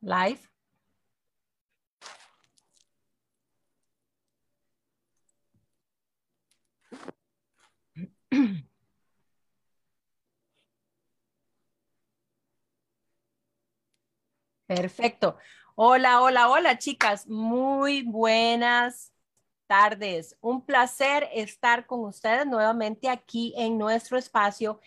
live. Perfecto. Hola, hola, hola, chicas. Muy buenas tardes. Un placer estar con ustedes nuevamente aquí en nuestro espacio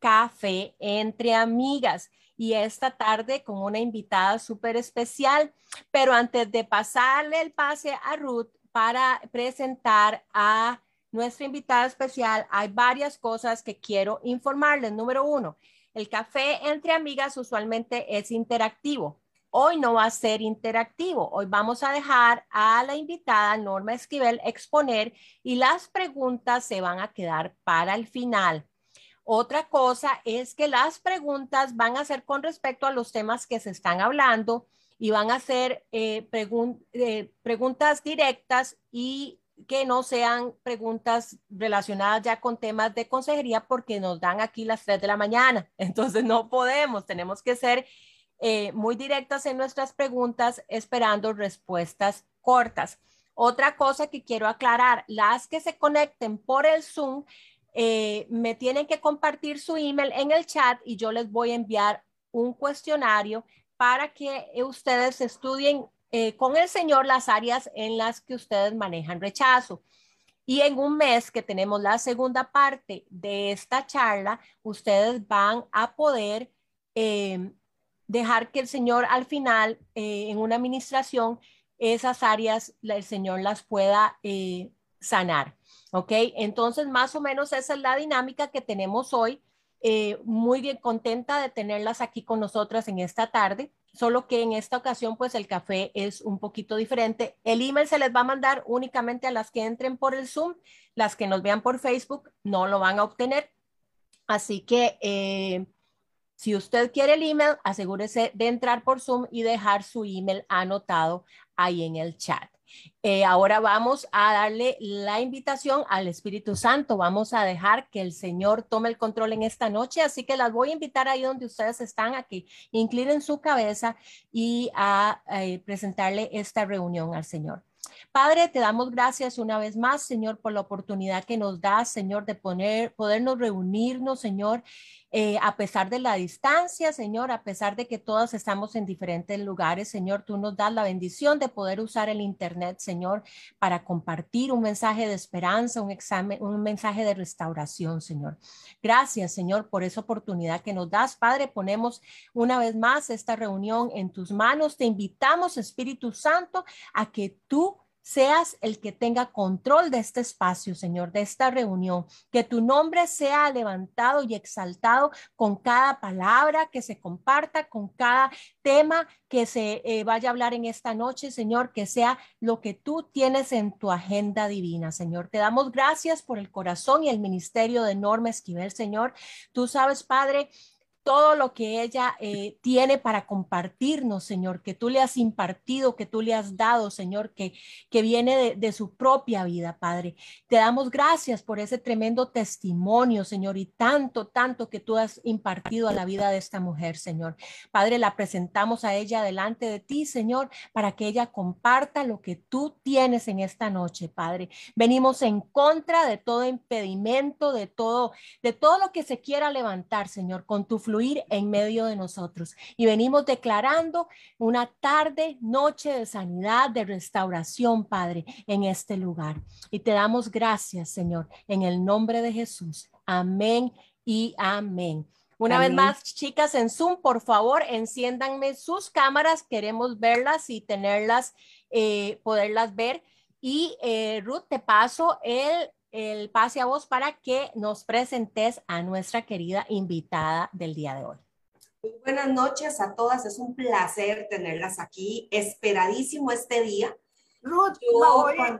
Café entre Amigas y esta tarde con una invitada súper especial. Pero antes de pasarle el pase a Ruth para presentar a nuestra invitada especial, hay varias cosas que quiero informarles. Número uno, el café entre amigas usualmente es interactivo. Hoy no va a ser interactivo. Hoy vamos a dejar a la invitada Norma Esquivel exponer y las preguntas se van a quedar para el final. Otra cosa es que las preguntas van a ser con respecto a los temas que se están hablando y van a ser eh, eh, preguntas directas y que no sean preguntas relacionadas ya con temas de consejería porque nos dan aquí las 3 de la mañana. Entonces no podemos, tenemos que ser eh, muy directas en nuestras preguntas esperando respuestas cortas. Otra cosa que quiero aclarar, las que se conecten por el Zoom eh, me tienen que compartir su email en el chat y yo les voy a enviar un cuestionario para que ustedes estudien eh, con el Señor las áreas en las que ustedes manejan rechazo. Y en un mes que tenemos la segunda parte de esta charla, ustedes van a poder eh, dejar que el Señor al final, en una administración, esas áreas, el Señor las pueda sanar. ¿Ok? Entonces, más o menos esa es la dinámica que tenemos hoy. Eh, muy bien contenta de tenerlas aquí con nosotras en esta tarde, solo que en esta ocasión pues el café es un poquito diferente. El email se les va a mandar únicamente a las que entren por el Zoom, las que nos vean por Facebook no lo van a obtener. Así que eh, si usted quiere el email, asegúrese de entrar por Zoom y dejar su email anotado ahí en el chat. Eh, ahora vamos a darle la invitación al Espíritu Santo. Vamos a dejar que el Señor tome el control en esta noche. Así que las voy a invitar ahí donde ustedes están a que inclinen su cabeza y a, eh, presentarle esta reunión al Señor. Padre, te damos gracias una vez más, Señor, por la oportunidad que nos das, Señor, de poner, podernos reunirnos, Señor, eh, a pesar de la distancia, Señor, a pesar de que todas estamos en diferentes lugares, Señor, tú nos das la bendición de poder usar el Internet, Señor, para compartir un mensaje de esperanza, un, examen, un mensaje de restauración, Señor. Gracias, Señor, por esa oportunidad que nos das. Padre, ponemos una vez más esta reunión en tus manos. Te invitamos, Espíritu Santo, a que tú seas el que tenga control de este espacio, Señor, de esta reunión, que tu nombre sea levantado y exaltado con cada palabra que se comparta, con cada tema que se eh, vaya a hablar en esta noche, Señor, que sea lo que tú tienes en tu agenda divina, Señor. Te damos gracias por el corazón y el ministerio de Norma Esquivel, Señor. Tú sabes, Padre, todo lo que ella eh, tiene para compartirnos, Señor, que tú le has impartido, que tú le has dado, Señor, que, que viene de, de, su propia vida, Padre. Te damos gracias por ese tremendo testimonio, Señor, y tanto, tanto que tú has impartido a la vida de esta mujer, Señor. Padre, la presentamos a ella delante de ti, Señor, para que ella comparta lo que tú tienes en esta noche, Padre. Venimos en contra de todo impedimento, de todo, de todo lo que se quiera levantar, Señor, con tu en medio de nosotros. Y venimos declarando una tarde, noche de sanidad, de restauración, Padre, en este lugar. Y te damos gracias, Señor, en el nombre de Jesús. Amén y amén. Una vez más, chicas en Zoom, por favor, enciéndanme sus cámaras. Queremos verlas y tenerlas, eh, poderlas ver. Y eh, Ruth, te paso el el pase a vos para que nos presentes a nuestra querida invitada del día de hoy. buenas noches a todas, es un placer tenerlas aquí, esperadísimo este día. Ruth,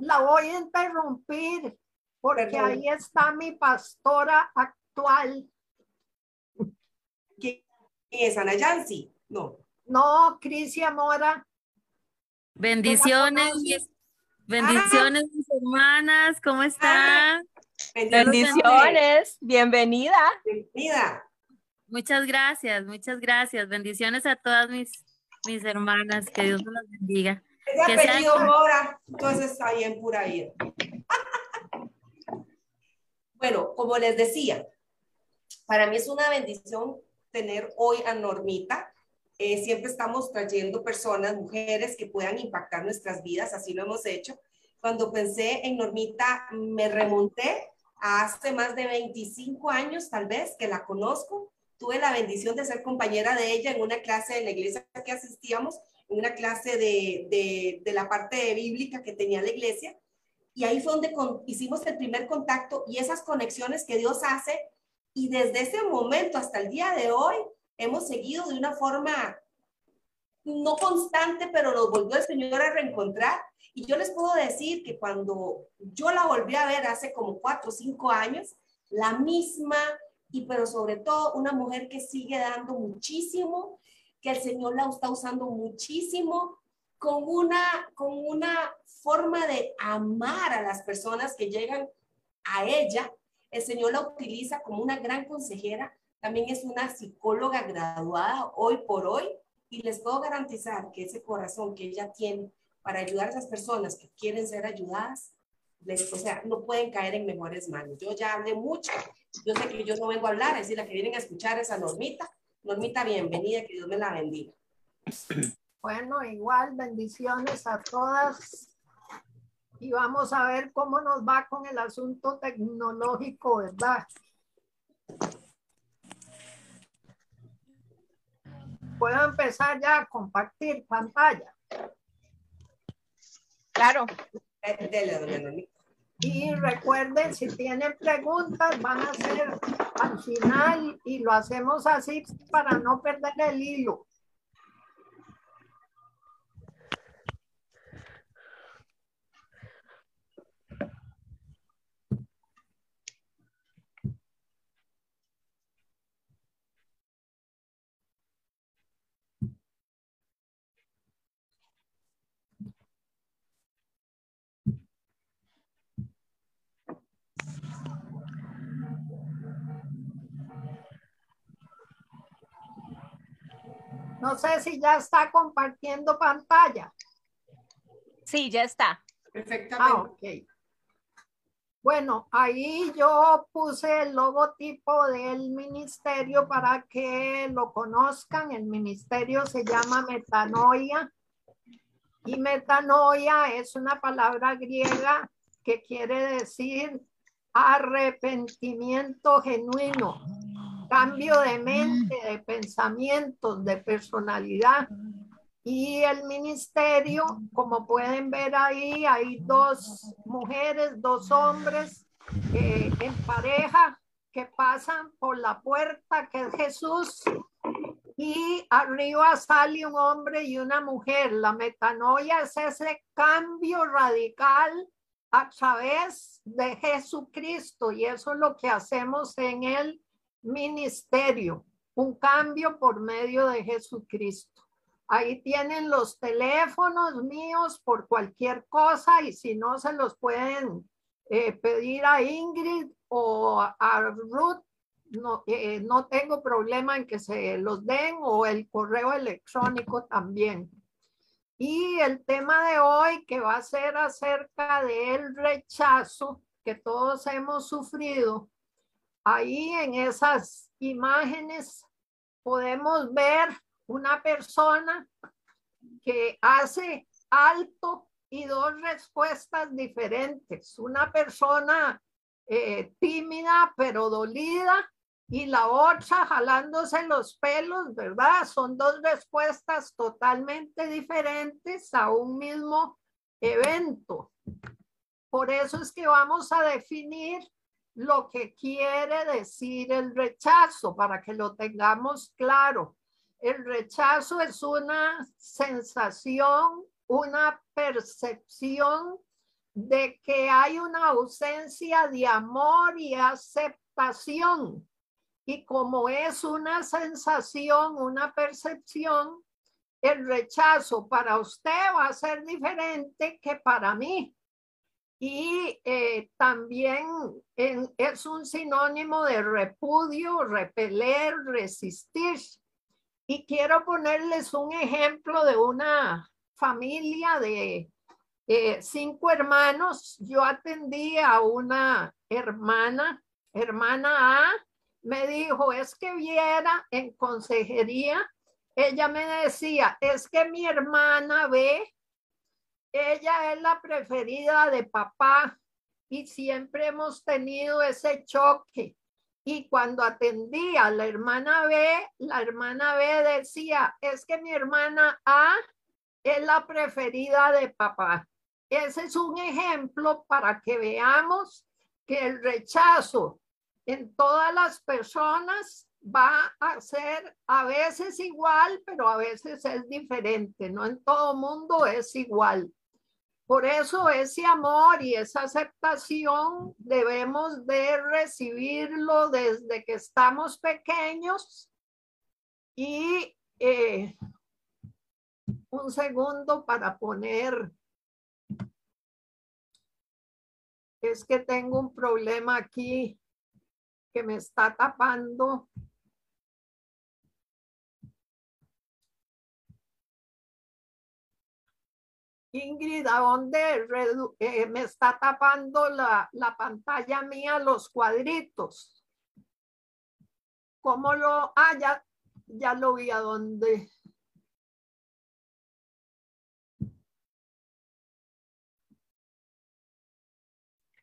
la, voy, a interrumpir porque ahí está mi pastora actual. ¿Quién es Ana Yancy? No. No, Crisia Mora. Bendiciones, Bendiciones, mis hermanas, ¿cómo están? Bendiciones, bienvenida. Bienvenida. Muchas gracias, muchas gracias. Bendiciones a todas mis mis hermanas, que Dios me las bendiga. Es de apellido Mora, entonces está bien pura vida. bueno, como les decía, para mí es una bendición tener hoy a Normita. Eh, siempre estamos trayendo personas, mujeres que puedan impactar nuestras vidas, así lo hemos hecho. Cuando pensé en Normita, me remonté a hace más de 25 años, tal vez, que la conozco. Tuve la bendición de ser compañera de ella en una clase en la iglesia que asistíamos, en una clase de, de, de la parte bíblica que tenía la iglesia. Y ahí fue donde hicimos el primer contacto y esas conexiones que Dios hace y desde ese momento hasta el día de hoy hemos seguido de una forma no constante, pero nos volvió el Señor a reencontrar. Y yo les puedo decir que cuando yo la volví a ver hace como cuatro o cinco años, la misma, y pero sobre todo una mujer que sigue dando muchísimo, que el Señor la está usando muchísimo, con una, con una forma de amar a las personas que llegan a ella el Señor la utiliza como una gran consejera, también es una psicóloga graduada hoy por hoy y les puedo garantizar que ese corazón que ella tiene para ayudar a esas personas que quieren ser ayudadas, o sea, no pueden caer en mejores manos. Yo ya hablé mucho, yo sé que yo no vengo a hablar, es decir, la que vienen a escuchar es a Normita. Normita, bienvenida, que Dios me la bendiga. Bueno, igual bendiciones a todas y vamos a ver cómo nos va con el asunto tecnológico, ¿verdad? Puedo empezar ya a compartir pantalla. Claro. Y recuerden, si tienen preguntas, van a ser al final y lo hacemos así para no perder el hilo. No sé si ya está compartiendo pantalla. Sí, ya está. Perfectamente. Ah, ok. Bueno, ahí yo puse el logotipo del ministerio para que lo conozcan. El ministerio se llama Metanoia. Y metanoia es una palabra griega que quiere decir arrepentimiento genuino cambio de mente, de pensamientos, de personalidad. Y el ministerio, como pueden ver ahí, hay dos mujeres, dos hombres eh, en pareja que pasan por la puerta que es Jesús y arriba sale un hombre y una mujer. La metanoia es ese cambio radical a través de Jesucristo y eso es lo que hacemos en el ministerio, un cambio por medio de Jesucristo. Ahí tienen los teléfonos míos por cualquier cosa y si no se los pueden eh, pedir a Ingrid o a Ruth, no, eh, no tengo problema en que se los den o el correo electrónico también. Y el tema de hoy que va a ser acerca del rechazo que todos hemos sufrido Ahí en esas imágenes podemos ver una persona que hace alto y dos respuestas diferentes. Una persona eh, tímida pero dolida y la otra jalándose los pelos, ¿verdad? Son dos respuestas totalmente diferentes a un mismo evento. Por eso es que vamos a definir lo que quiere decir el rechazo para que lo tengamos claro. El rechazo es una sensación, una percepción de que hay una ausencia de amor y aceptación. Y como es una sensación, una percepción, el rechazo para usted va a ser diferente que para mí y eh, también es un sinónimo de repudio, repeler, resistir. Y quiero ponerles un ejemplo de una familia de eh, cinco hermanos. Yo atendí a una hermana, hermana A, me dijo, es que viera en consejería, ella me decía, es que mi hermana B, ella es la preferida de papá y siempre hemos tenido ese choque. Y cuando atendí a la hermana B, la hermana B decía, es que mi hermana A es la preferida de papá. Ese es un ejemplo para que veamos que el rechazo en todas las personas va a ser a veces igual, pero a veces es diferente. No en todo mundo es igual. Por eso ese amor y esa aceptación debemos de recibirlo desde que estamos pequeños. Y eh, un segundo para poner, es que tengo un problema aquí que me está tapando Ingrid, ¿a dónde eh, me está tapando la, la, pantalla mía los cuadritos? ¿Cómo lo? Ah, ya, ya lo vi a dónde.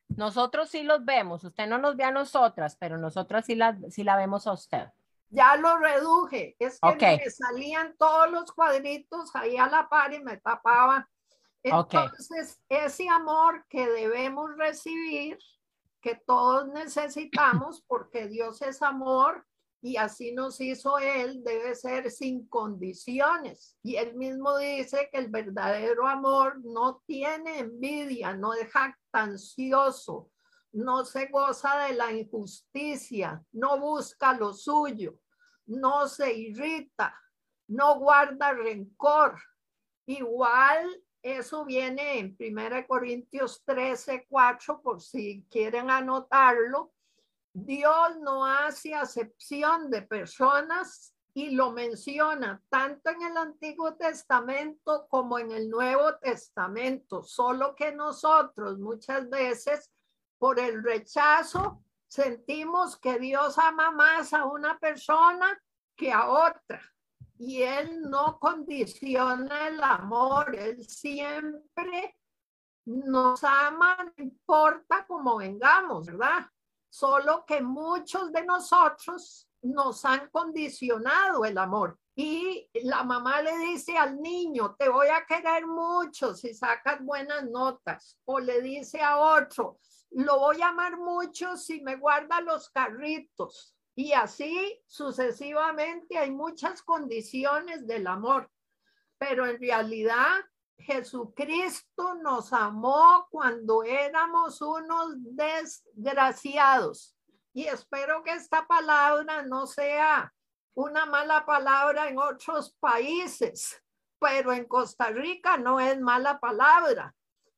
Nosotros sí los vemos, usted no nos ve a nosotras, pero nosotras sí la, sí la vemos a usted. Ya lo reduje, es que me salían todos los cuadritos ahí a la par y me tapaba entonces, ese amor que debemos recibir, que todos necesitamos, porque Dios es amor y así nos hizo Él, debe ser sin condiciones. Y Él mismo dice que el verdadero amor no tiene envidia, no es jactancioso, no se goza de la injusticia, no busca lo suyo, no se irrita, no guarda rencor. Igual eso viene en 1 Corintios 13, 4, por si quieren anotarlo. Dios no hace acepción de personas y lo menciona tanto en el Antiguo Testamento como en el Nuevo Testamento, solo que nosotros muchas veces por el rechazo sentimos que Dios ama más a una persona que a otra y él no condiciona el amor, él siempre nos ama, no importa cómo vengamos, ¿verdad? Solo que muchos de nosotros nos han condicionado el amor. Y la mamá le dice al niño, te voy a querer mucho si sacas buenas notas. O le dice a otro, lo voy a amar mucho si me guarda los carritos. Y así sucesivamente hay muchas condiciones del amor, pero en realidad Jesucristo nos amó cuando éramos unos desgraciados. Y espero que esta palabra no sea una mala palabra en otros países, pero en Costa Rica no es mala palabra.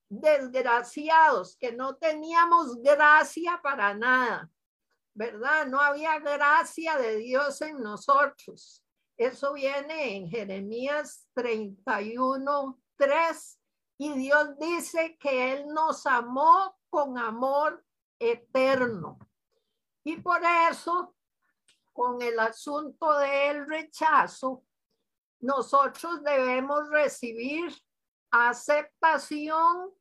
Desgraciados, que no teníamos gracia para nada ¿verdad? No había gracia de Dios en nosotros. Eso viene en Jeremías 31, 3. Y Dios dice que Él nos amó con amor eterno. Y por eso, con el asunto del rechazo, nosotros debemos recibir aceptación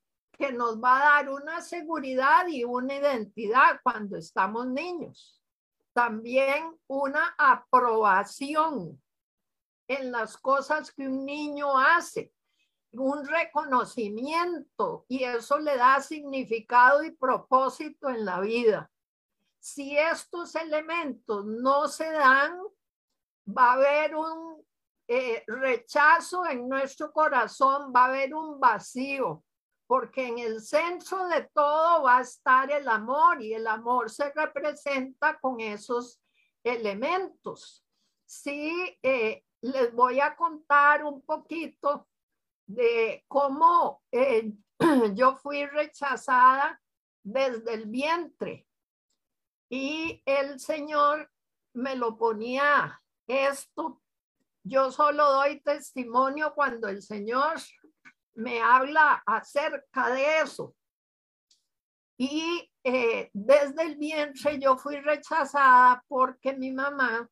que nos va a dar una seguridad y una identidad cuando estamos niños. También una aprobación en las cosas que un niño hace, un reconocimiento y eso le da significado y propósito en la vida. Si estos elementos no se dan, va a haber un eh, rechazo en nuestro corazón, va a haber un vacío, porque en el centro de todo va a estar el amor y el amor se representa con esos elementos. Sí, eh, les voy a contar un poquito de cómo eh, yo fui rechazada desde el vientre y el Señor me lo ponía esto yo solo doy testimonio cuando el Señor me habla acerca de eso. Y eh, desde el vientre yo fui rechazada porque mi mamá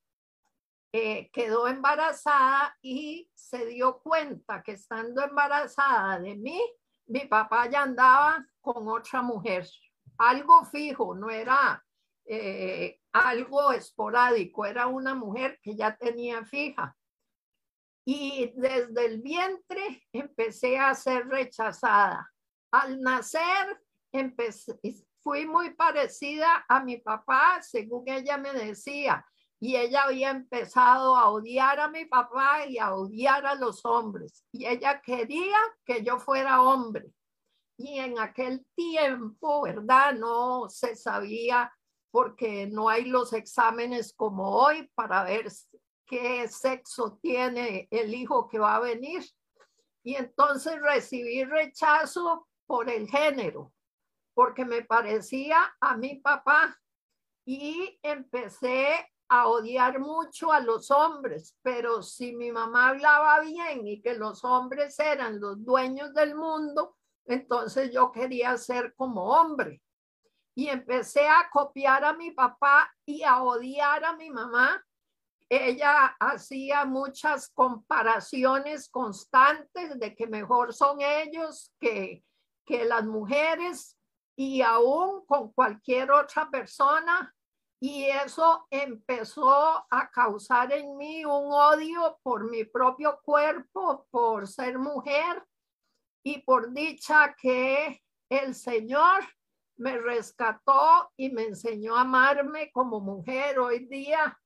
eh, quedó embarazada y se dio cuenta que estando embarazada de mí, mi papá ya andaba con otra mujer. Algo fijo, no era eh, algo esporádico, era una mujer que ya tenía fija. Y desde el vientre empecé a ser rechazada. Al nacer empecé, fui muy parecida a mi papá, según ella me decía, y ella había empezado a odiar a mi papá y a odiar a los hombres. Y ella quería que yo fuera hombre. Y en aquel tiempo, ¿verdad? No se sabía porque no hay los exámenes como hoy para ver qué sexo tiene el hijo que va a venir. Y entonces recibí rechazo por el género, porque me parecía a mi papá y empecé a odiar mucho a los hombres, pero si mi mamá hablaba bien y que los hombres eran los dueños del mundo, entonces yo quería ser como hombre. Y empecé a copiar a mi papá y a odiar a mi mamá ella hacía muchas comparaciones constantes de que mejor son ellos que, que las mujeres y aún con cualquier otra persona. Y eso empezó a causar en mí un odio por mi propio cuerpo, por ser mujer y por dicha que el Señor me rescató y me enseñó a amarme como mujer. Hoy día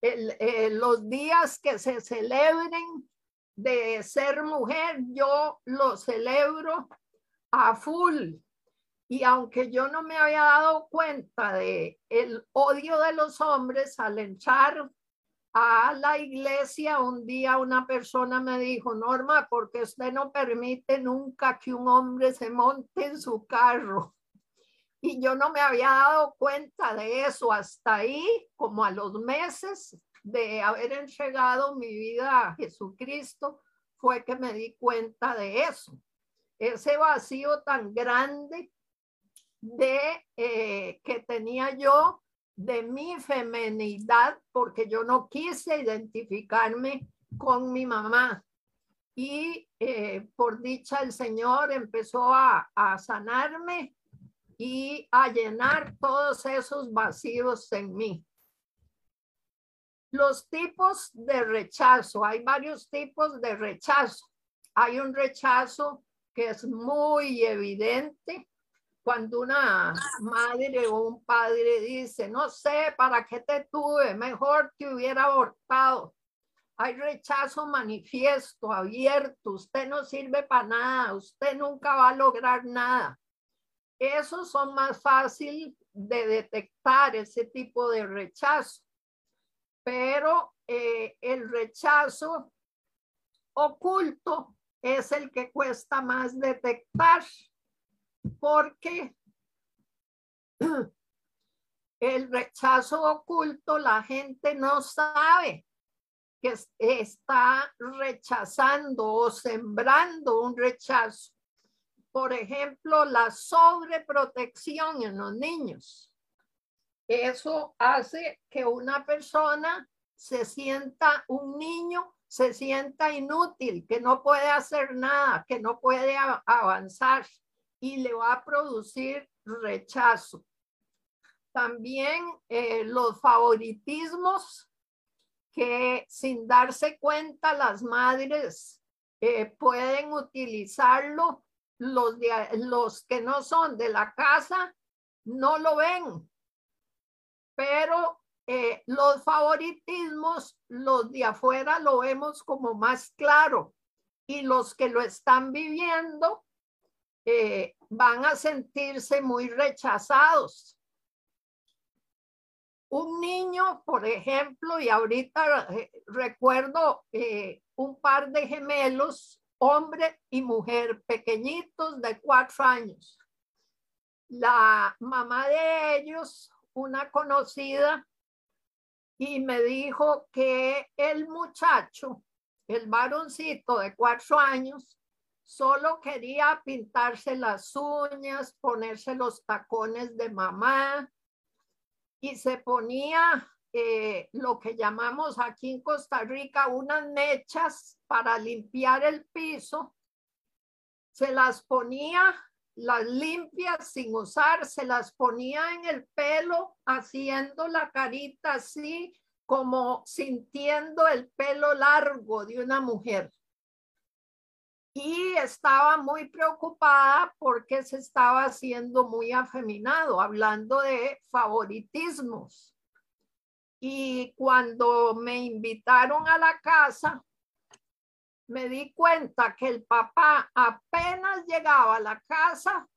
eh, los días que se celebren de ser mujer, yo lo celebro a full. Y aunque yo no me había dado cuenta de el odio de los hombres al entrar a la iglesia, un día una persona me dijo, Norma, porque usted no permite nunca que un hombre se monte en su carro. Y yo no me había dado cuenta de eso hasta ahí, como a los meses de haber entregado mi vida a Jesucristo, fue que me di cuenta de eso. Ese vacío tan grande de eh, que tenía yo de mi femenidad, porque yo no quise identificarme con mi mamá. Y eh, por dicha el Señor empezó a, a sanarme y a llenar todos esos vacíos en mí. Los tipos de rechazo, hay varios tipos de rechazo. Hay un rechazo que es muy evidente cuando una madre o un padre dice, no sé para qué te tuve, mejor te hubiera abortado. Hay rechazo manifiesto, abierto, usted no sirve para nada, usted nunca va a lograr nada esos son más fácil de detectar ese tipo de rechazo. Pero eh, el rechazo oculto es el que cuesta más detectar porque el rechazo oculto la gente no sabe que está rechazando o sembrando un rechazo por ejemplo, la sobreprotección en los niños. Eso hace que una persona se sienta, un niño se sienta inútil, que no puede hacer nada, que no puede avanzar y le va a producir rechazo. También eh, los favoritismos que sin darse cuenta las madres eh, pueden utilizarlo los, los que no son de la casa no lo ven, pero eh, los favoritismos, los de afuera lo vemos como más claro y los que lo están viviendo eh, van a sentirse muy rechazados. Un niño, por ejemplo, y ahorita eh, recuerdo un par de gemelos hombre y mujer, pequeñitos de cuatro años. La mamá de ellos, una conocida, y me dijo que el muchacho, el varoncito de cuatro años, solo quería pintarse las uñas, ponerse los tacones de mamá y se ponía eh, lo que llamamos aquí en Costa Rica unas mechas para limpiar el piso. Se las ponía las limpias sin usar, se las ponía en el pelo, haciendo la carita así, como sintiendo el pelo largo de una mujer. Y estaba muy preocupada porque se estaba haciendo muy afeminado, hablando de favoritismos. Y cuando me invitaron a la casa, me di cuenta que el papá apenas llegaba a la casa,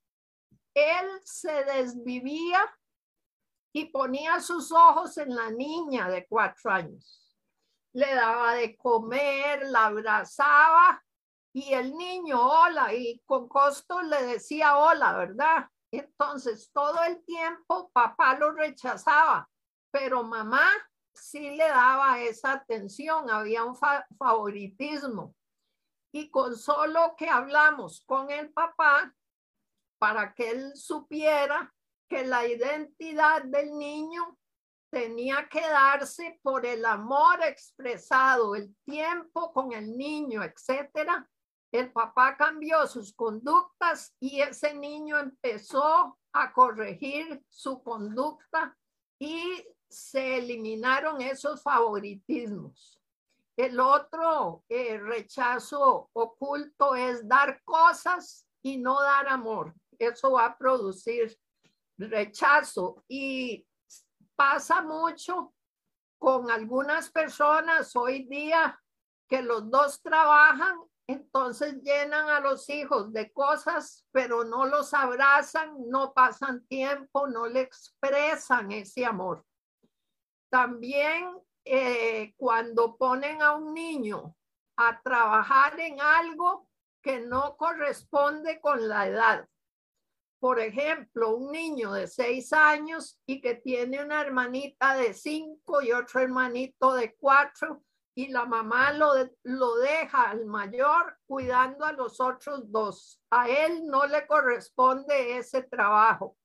él se desvivía y ponía sus ojos en la niña de cuatro años. Le daba de comer, la abrazaba y el niño, hola, y con costo le decía hola, ¿verdad? Entonces, todo el tiempo papá lo rechazaba, pero mamá sí le daba esa atención, había un favoritismo y con solo que hablamos con el papá para que él supiera que la identidad del niño tenía que darse por el amor expresado, el tiempo con el niño, etcétera. El papá cambió sus conductas y ese niño empezó a corregir su conducta y se eliminaron esos favoritismos. El otro eh, rechazo oculto es dar cosas y no dar amor. Eso va a producir rechazo y pasa mucho con algunas personas hoy día que los dos trabajan, entonces llenan a los hijos de cosas, pero no los abrazan, no pasan tiempo, no le expresan ese amor. También eh, cuando ponen a un niño a trabajar en algo que no corresponde con la edad. Por ejemplo, un niño de seis años y que tiene una hermanita de cinco y otro hermanito de cuatro y la mamá lo, lo deja al mayor cuidando a los otros dos. A él no le corresponde ese trabajo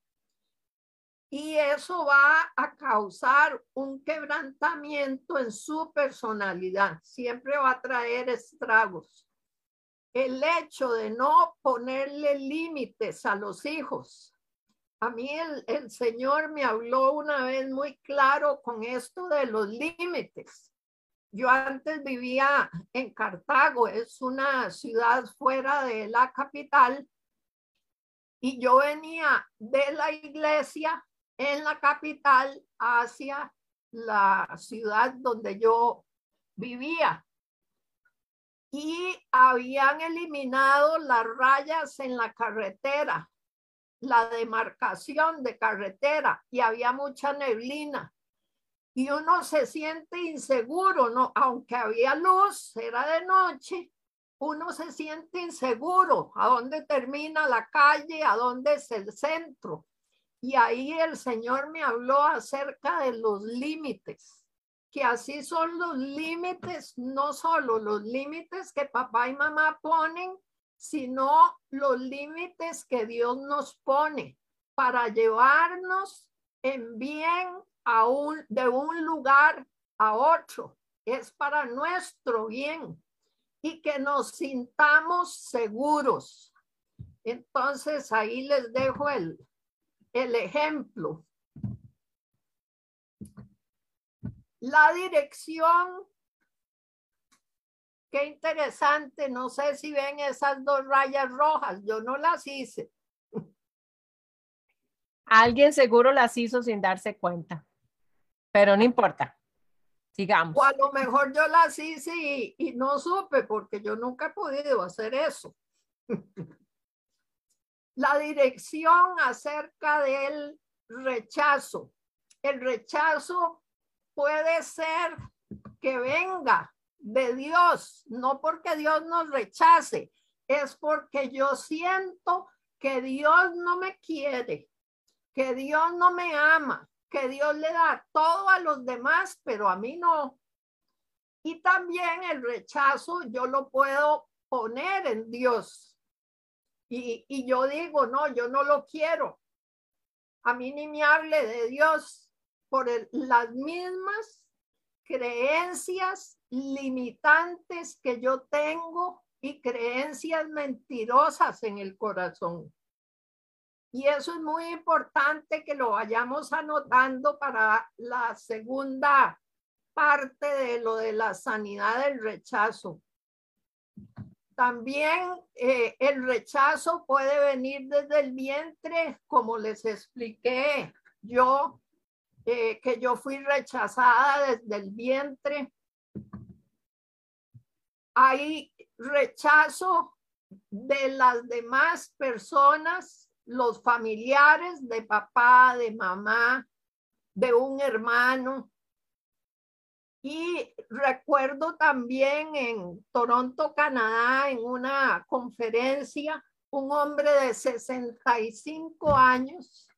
y eso va a causar un quebrantamiento en su personalidad. Siempre va a traer estragos. El hecho de no ponerle límites a los hijos. A mí el, el Señor me habló una vez muy claro con esto de los límites. Yo antes vivía en Cartago, es una ciudad fuera de la capital, y yo venía de la iglesia en la capital hacia la ciudad donde yo vivía. Y habían eliminado las rayas en la carretera, la demarcación de carretera, y había mucha neblina. Y uno se siente inseguro, ¿no? Aunque había luz, era de noche, uno se siente inseguro. ¿A dónde termina la calle? ¿A dónde es el centro? Y ahí el Señor me habló acerca de los límites, que así son los límites, no solo los límites que papá y mamá ponen, sino los límites que Dios nos pone para llevarnos en bien a un, de un lugar a otro. Es para nuestro bien y que nos sintamos seguros. Entonces ahí les dejo el, el ejemplo. La dirección, qué interesante, no sé si ven esas dos rayas rojas, yo no las hice. Alguien seguro las hizo sin darse cuenta, pero no importa. Sigamos. O a lo mejor yo las hice y, y no supe porque yo nunca he podido hacer eso. la dirección acerca del rechazo. El rechazo puede ser que venga de Dios, no porque Dios nos rechace, es porque yo siento que Dios no me quiere, que Dios no me ama, que Dios le da todo a los demás, pero a mí no. Y también el rechazo yo lo puedo poner en Dios. Y, yo digo, no, yo no lo quiero. A mí ni me hable de Dios por las mismas creencias limitantes que yo tengo y creencias mentirosas en el corazón. Y eso es muy importante que lo vayamos anotando para la segunda parte de lo de la sanidad del rechazo. También eh, el rechazo puede venir desde el vientre, como les expliqué yo, eh, que yo fui rechazada desde el vientre. Hay rechazo de las demás personas, los familiares de papá, de mamá, de un hermano. Y recuerdo también en Toronto, Canadá, en una conferencia, un hombre de 65 años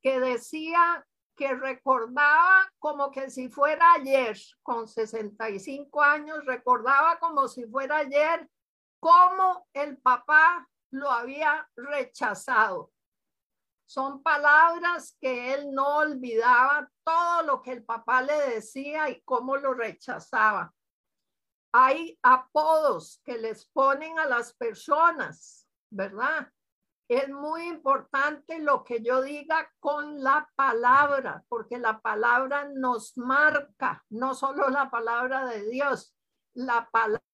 que decía que recordaba como que si fuera ayer, con 65 años, recordaba como si fuera ayer cómo el papá lo había rechazado. Son palabras que él no olvidaba todo lo que el papá le decía y cómo lo rechazaba. Hay apodos que les ponen a las personas, ¿verdad? es muy importante lo que yo diga con la palabra, porque la palabra nos marca, no solo la palabra de Dios, la palabra.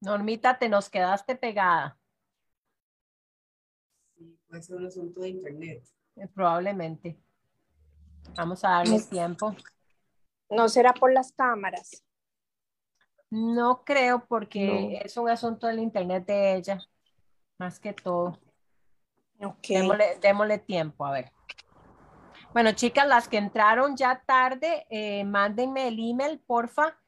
Normita, te nos quedaste pegada. Sí, puede ser un asunto de internet. Eh, probablemente. Vamos a darle tiempo. No será por las cámaras. No creo porque es un asunto del internet de ella, más que todo. Okay. Démosle, tiempo, a ver. Bueno, chicas, las que entraron ya tarde, eh, mándenme el email, porfa,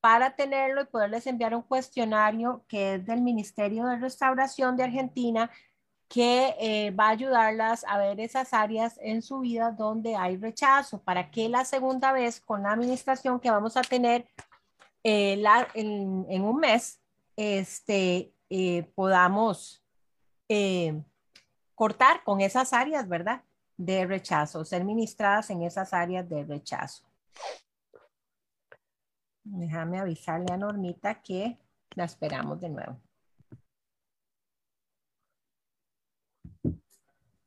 para tenerlo y poderles enviar un cuestionario que es del Ministerio de Restauración de Argentina, que eh, va a ayudarlas a ver esas áreas en su vida donde hay rechazo, para que la segunda vez con la administración que vamos a tener eh, en, un mes este, eh, podamos cortar con esas áreas, ¿verdad? De rechazo, ser ministradas en esas áreas de rechazo. Déjame avisarle a Normita que la esperamos de nuevo.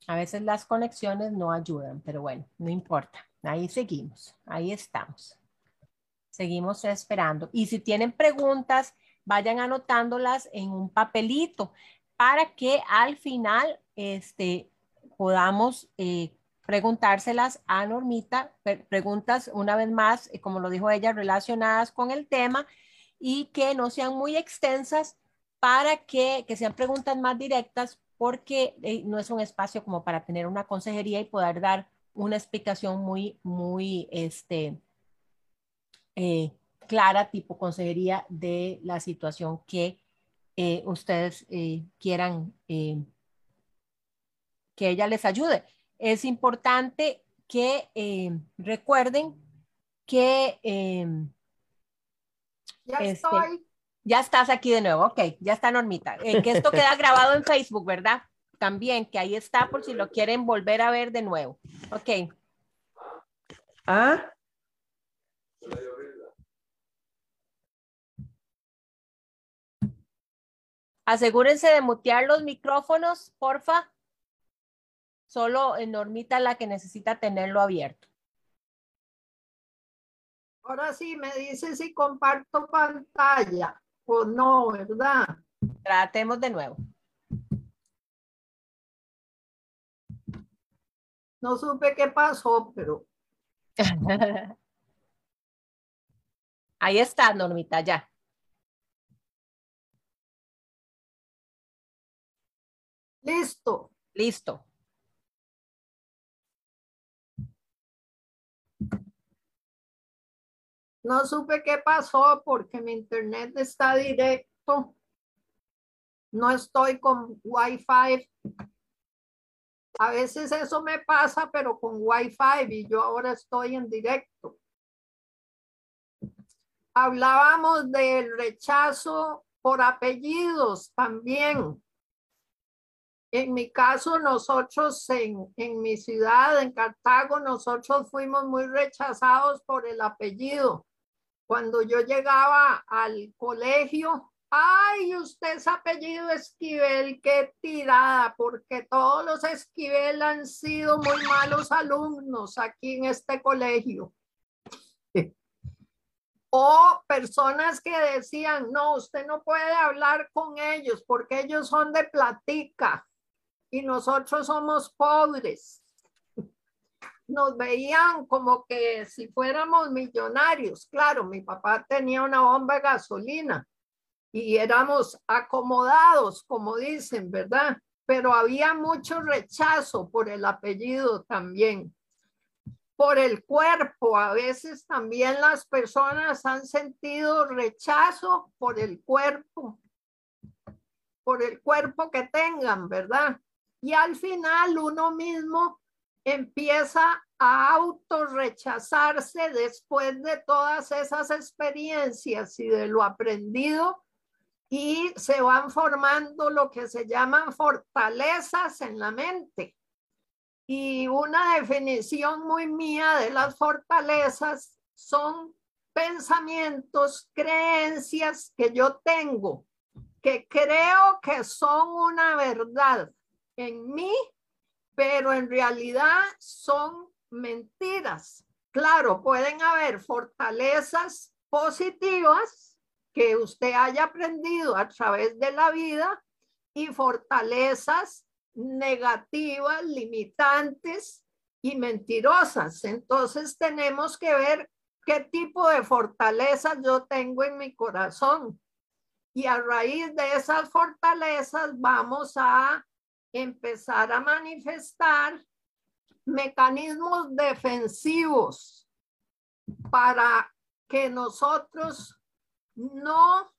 A veces las conexiones no ayudan, pero bueno, no importa. Ahí seguimos, ahí estamos. Seguimos esperando. Y si tienen preguntas, vayan anotándolas en un papelito para que al final este, podamos eh, preguntárselas a Normita, preguntas una vez más, eh, como lo dijo ella, relacionadas con el tema y que no sean muy extensas para que, que sean preguntas más directas porque eh, no es un espacio como para tener una consejería y poder dar una explicación muy, muy, este, eh, clara, tipo consejería de la situación que ustedes quieran que ella les ayude. Es importante que recuerden que... ya este, estoy. Ya estás aquí de nuevo, ok, ya está Normita. que esto queda grabado en Facebook, ¿verdad? También, que ahí está por si lo quieren volver a ver de nuevo. Ok. Ah. Asegúrense de mutear los micrófonos, porfa. Solo en Normita la que necesita tenerlo abierto. Ahora sí, me dice si comparto pantalla o no, ¿verdad? Tratemos de nuevo. No supe qué pasó, pero... Ahí está, Normita, ya. Listo. Listo. No supe qué pasó porque mi internet está directo. no estoy con Wi-Fi. A veces eso me pasa, pero con Wi-Fi y yo ahora estoy en directo. Hablábamos del rechazo por apellidos también. En mi caso, nosotros en, en mi ciudad, en Cartago, nosotros fuimos muy rechazados por el apellido. Cuando yo llegaba al colegio, ay, usted es apellido Esquivel, qué tirada, porque todos los Esquivel han sido muy malos alumnos aquí en este colegio. O personas que decían, no, usted no puede hablar con ellos porque ellos son de platica y nosotros somos pobres. Nos veían como que si fuéramos millonarios. Claro, mi papá tenía una bomba de gasolina y éramos acomodados, como dicen, ¿verdad? Pero había mucho rechazo por el apellido también por el cuerpo. A veces también las personas han sentido rechazo por el cuerpo, por el cuerpo que tengan, ¿verdad? Y al final uno mismo empieza a autorrechazarse después de todas esas experiencias y de lo aprendido y se van formando lo que se llaman fortalezas en la mente. Y una definición muy mía de las fortalezas son pensamientos, creencias que yo tengo, que creo que son una verdad en mí, pero en realidad son mentiras. Claro, pueden haber fortalezas positivas que usted haya aprendido a través de la vida y fortalezas negativas, limitantes y mentirosas. Entonces tenemos que ver qué tipo de fortalezas yo tengo en mi corazón. Y a raíz de esas fortalezas vamos a empezar a manifestar mecanismos defensivos para que nosotros no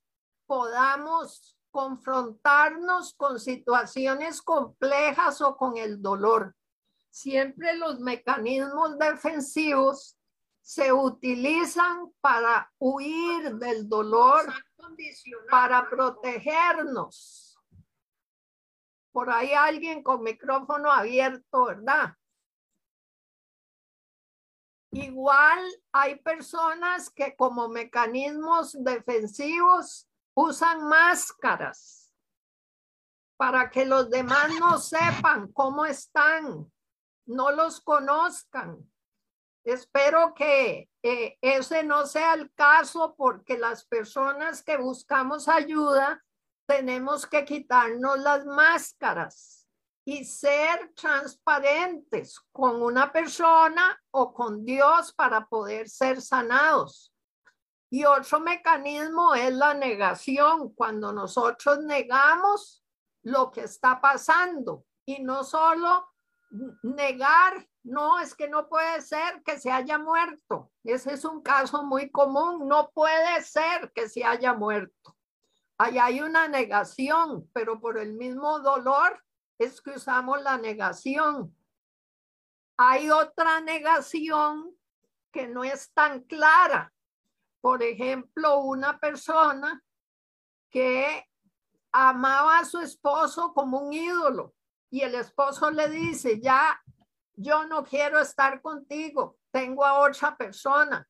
podamos confrontarnos con situaciones complejas o con el dolor. Siempre los mecanismos defensivos se utilizan para huir del dolor, para protegernos. Por ahí alguien con micrófono abierto, ¿verdad? Igual hay personas que como mecanismos defensivos usan máscaras para que los demás no sepan cómo están, no los conozcan. Espero que eh, ese no sea el caso porque las personas que buscamos ayuda tenemos que quitarnos las máscaras y ser transparentes con una persona o con Dios para poder ser sanados. Y otro mecanismo es la negación, cuando nosotros negamos lo que está pasando y no solo negar, no, es que no puede ser que se haya muerto. Ese es un caso muy común, no puede ser que se haya muerto. Ahí hay una negación, pero por el mismo dolor es que usamos la negación. Hay otra negación que no es tan clara, por ejemplo, una persona que amaba a su esposo como un ídolo y el esposo le dice, ya, yo no quiero estar contigo, tengo a otra persona.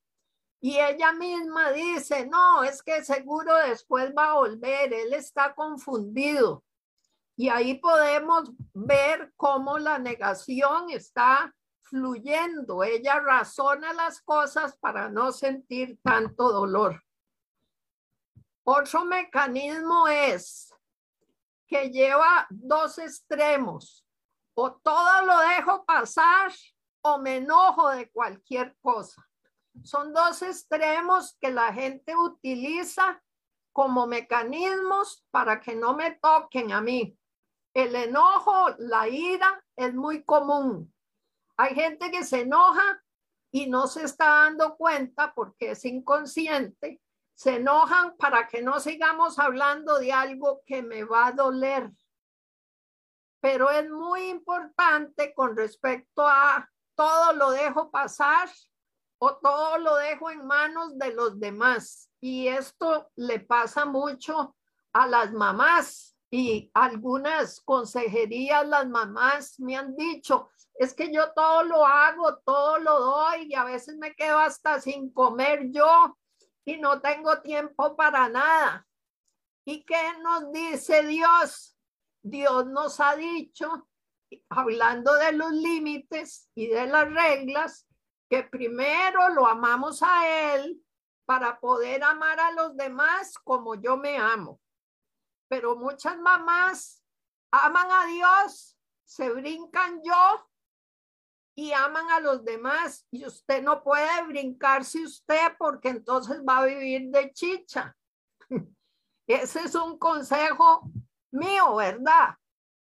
Y ella misma dice, no, es que seguro después va a volver, él está confundido. Y ahí podemos ver cómo la negación está fluyendo. Ella razona las cosas para no sentir tanto dolor. Otro mecanismo es que lleva dos extremos. O todo lo dejo pasar o me enojo de cualquier cosa. Son dos extremos que la gente utiliza como mecanismos para que no me toquen a mí. El enojo, la ira es muy común. Hay gente que se enoja y no se está dando cuenta porque es inconsciente se enojan para que no sigamos hablando de algo que me va a doler. Pero es muy importante con respecto a todo lo dejo pasar o todo lo dejo en manos de los demás. Y esto le pasa mucho a las mamás y algunas consejerías, las mamás me han dicho, es que yo todo lo hago, todo lo doy y a veces me quedo hasta sin comer yo y no tengo tiempo para nada. ¿Y qué nos dice Dios? Dios nos ha dicho, hablando de los límites y de las reglas, que primero lo amamos a Él para poder amar a los demás como yo me amo. Pero muchas mamás aman a Dios, se brincan yo y aman a los demás. Y usted no puede brincarse usted porque entonces va a vivir de chicha. Ese es un consejo mío, ¿verdad?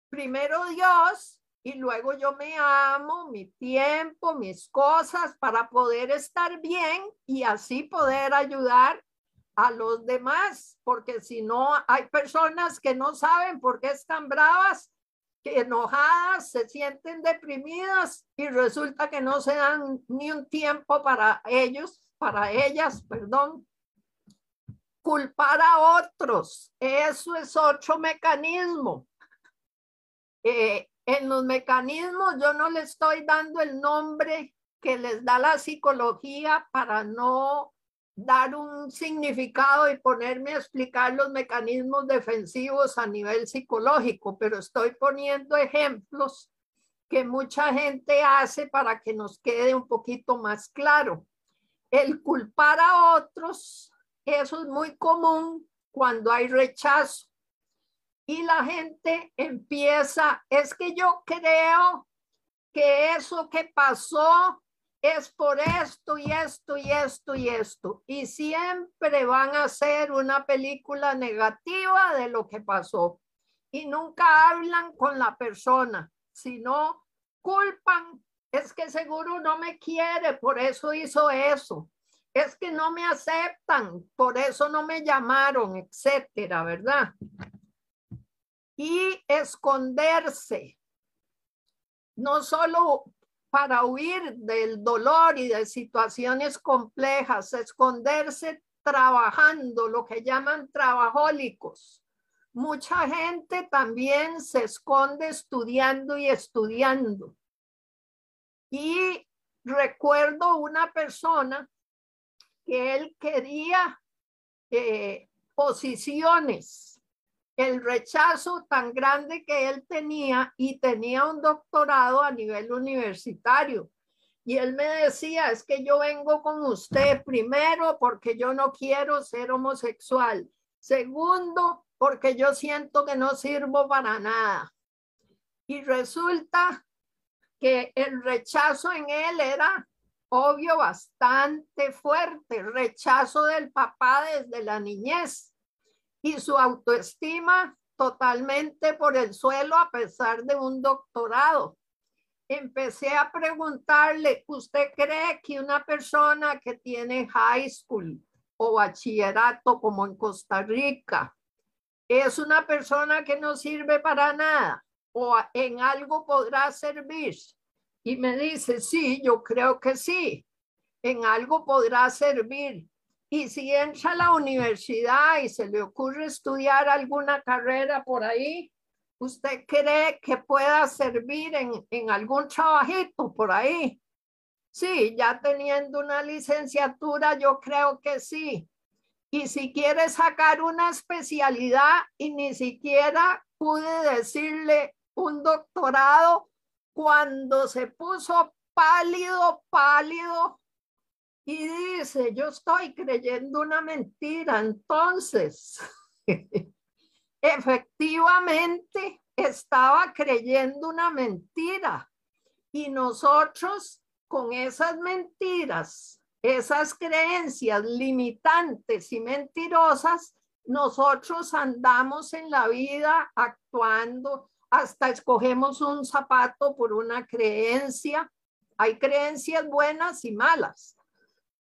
Primero Dios y luego yo me amo, mi tiempo, mis cosas para poder estar bien y así poder ayudar a los demás, porque si no hay personas que no saben por qué están bravas enojadas, se sienten deprimidas y resulta que no se dan ni un tiempo para ellos, para ellas, perdón. Culpar a otros, eso es otro mecanismo. Eh, en los mecanismos yo no le estoy dando el nombre que les da la psicología para no dar un significado y ponerme a explicar los mecanismos defensivos a nivel psicológico, pero estoy poniendo ejemplos que mucha gente hace para que nos quede un poquito más claro. El culpar a otros, eso es muy común cuando hay rechazo. Y la gente empieza, es que yo creo que eso que pasó es por esto y esto y esto y esto. Y siempre van a hacer una película negativa de lo que pasó. Y nunca hablan con la persona, sino culpan. Es que seguro no me quiere, por eso hizo eso. Es que no me aceptan, por eso no me llamaron, etcétera, ¿verdad? Y esconderse. No solo para huir del dolor y de situaciones complejas, esconderse trabajando, lo que llaman trabajólicos. Mucha gente también se esconde estudiando y estudiando. Y recuerdo una persona que él quería eh, posiciones el rechazo tan grande que él tenía y tenía un doctorado a nivel universitario. Y él me decía, es que yo vengo con usted primero porque yo no quiero ser homosexual. Segundo, porque yo siento que no sirvo para nada. Y resulta que el rechazo en él era obvio bastante fuerte, rechazo del papá desde la niñez y su autoestima totalmente por el suelo a pesar de un doctorado. Empecé a preguntarle, ¿usted cree que una persona que tiene high school o bachillerato como en Costa Rica es una persona que no sirve para nada o en algo podrá servir? Y me dice, sí, yo creo que sí, en algo podrá servir. Y si entra a la universidad y se le ocurre estudiar alguna carrera por ahí, ¿usted cree que pueda servir en, algún trabajito por ahí? Sí, ya teniendo una licenciatura, yo creo que sí. Y si quiere sacar una especialidad y ni siquiera pude decirle un doctorado cuando se puso pálido, pálido, y dice, yo estoy creyendo una mentira. Entonces, efectivamente estaba creyendo una mentira. Y nosotros con esas mentiras, esas creencias limitantes y mentirosas, nosotros andamos en la vida actuando, hasta escogemos un zapato por una creencia. Hay creencias buenas y malas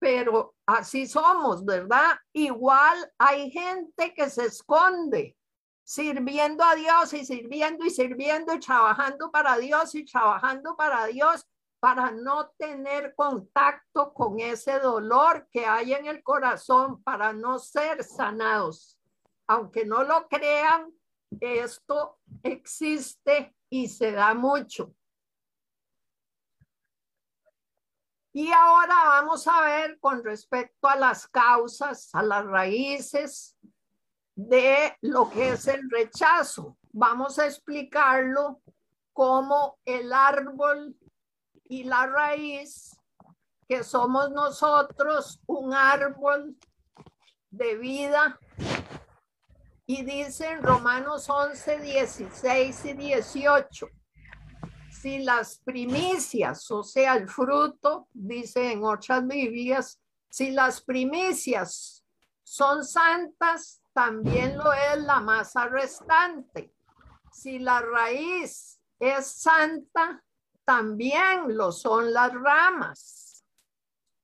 pero así somos, ¿verdad? Igual hay gente que se esconde sirviendo a Dios y sirviendo y sirviendo y trabajando para Dios y trabajando para Dios para no tener contacto con ese dolor que hay en el corazón, para no ser sanados. Aunque no lo crean, esto existe y se da mucho. Y ahora vamos a ver con respecto a las causas, a las raíces de lo que es el rechazo. Vamos a explicarlo como el árbol y la raíz, que somos nosotros un árbol de vida. Y dice en Romanos 11, 16 y 18 si las primicias, o sea, el fruto, dice en otras Biblias, si las primicias son santas, también lo es la masa restante. Si la raíz es santa, también lo son las ramas.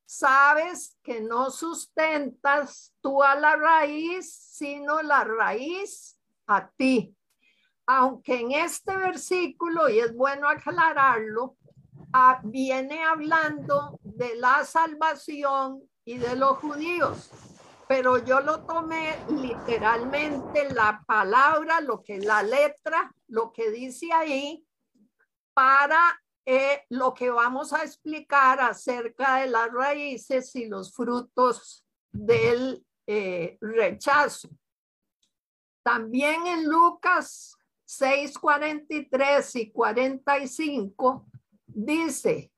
Sabes que no sustentas tú a la raíz, sino la raíz a ti aunque en este versículo, y es bueno aclararlo, ah, viene hablando de la salvación y de los judíos, pero yo lo tomé literalmente la palabra, lo que la letra, lo que dice ahí, para eh, lo que vamos a explicar acerca de las raíces y los frutos del eh, rechazo. También en Lucas 6, 43 y 45 dice,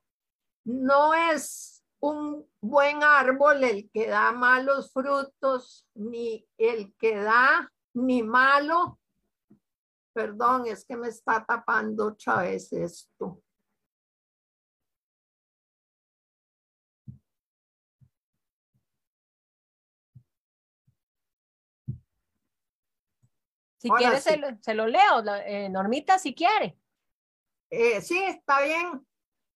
no es un buen árbol el que da malos frutos, ni el que da ni malo. Perdón, es que me está tapando otra vez esto. Si quiere, se, lo, leo, eh, Normita, si quiere. Eh, sí, está bien.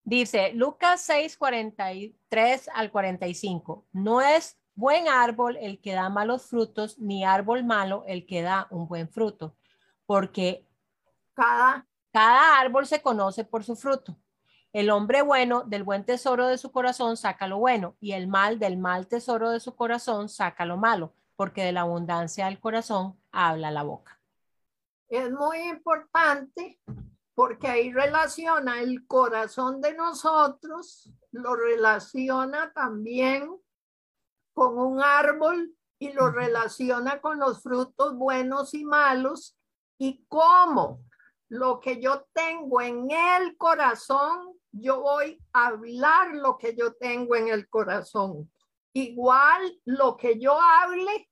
Dice Lucas 6, 43 al 45. No es buen árbol el que da malos frutos, ni árbol malo el que da un buen fruto, porque cada, cada árbol se conoce por su fruto. El hombre bueno del buen tesoro de su corazón saca lo bueno, y el mal del mal tesoro de su corazón saca lo malo, porque de la abundancia del corazón habla la boca es muy importante porque ahí relaciona el corazón de nosotros, lo relaciona también con un árbol y lo relaciona con los frutos buenos y malos y cómo lo que yo tengo en el corazón, yo voy a hablar lo que yo tengo en el corazón. Igual lo que yo hable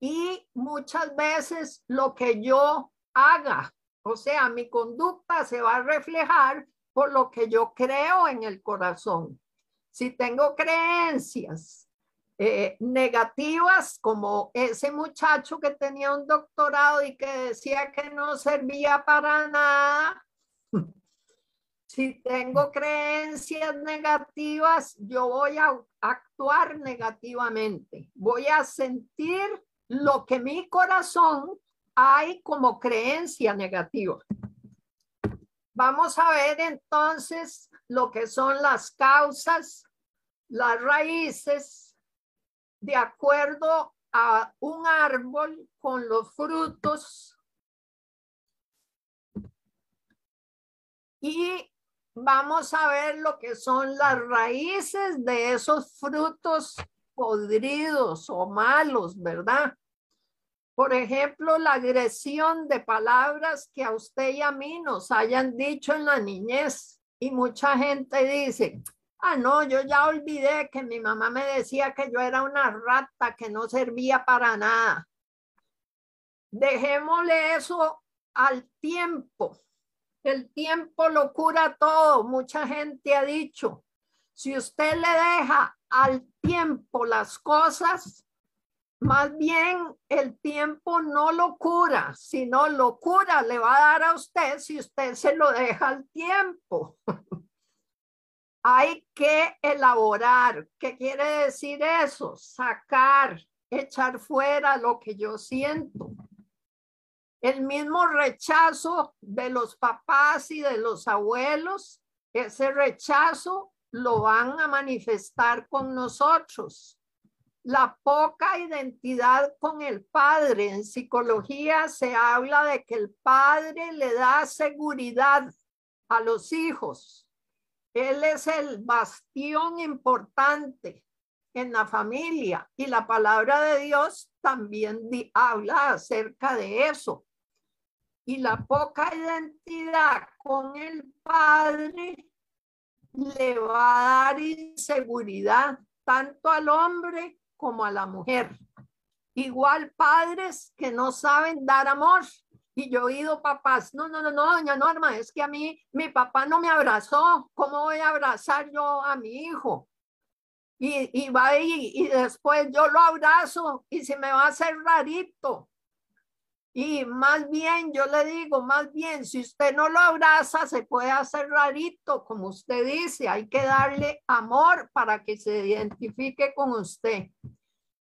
y muchas veces lo que yo haga, o sea, mi conducta se va a reflejar por lo que yo creo en el corazón. Si tengo creencias eh, negativas, como ese muchacho que tenía un doctorado y que decía que no servía para nada, si tengo creencias negativas, yo voy a actuar negativamente, voy a sentir lo que mi corazón hay como creencia negativa. Vamos a ver entonces lo que son las causas, las raíces, de acuerdo a un árbol con los frutos. Y vamos a ver lo que son las raíces de esos frutos podridos o malos, ¿verdad? Por ejemplo, la agresión de palabras que a usted y a mí nos hayan dicho en la niñez. Y mucha gente dice, ah, no, yo ya olvidé que mi mamá me decía que yo era una rata, que no servía para nada. Dejémosle eso al tiempo. El tiempo lo cura todo. Mucha gente ha dicho, si usted le deja al tiempo las cosas, más bien el tiempo no lo cura, sino lo cura le va a dar a usted si usted se lo deja al tiempo. hay que elaborar. ¿Qué quiere decir eso? Sacar, echar fuera lo que yo siento. El mismo rechazo de los papás y de los abuelos, ese rechazo lo van a manifestar con nosotros. La poca identidad con el padre. En psicología se habla de que el padre le da seguridad a los hijos. Él es el bastión importante en la familia y la palabra de Dios también habla acerca de eso. Y la poca identidad con el padre le va a dar inseguridad tanto al hombre como a la mujer. Igual padres que no saben dar amor. Y yo he oído papás, no, no, no, no, doña Norma, es que a mí mi papá no me abrazó. ¿Cómo voy a abrazar yo a mi hijo? Y, y va y después yo lo abrazo y se me va a hacer rarito. Y más bien, yo le digo, más bien, si usted no lo abraza, se puede hacer rarito, como usted dice, hay que darle amor para que se identifique con usted.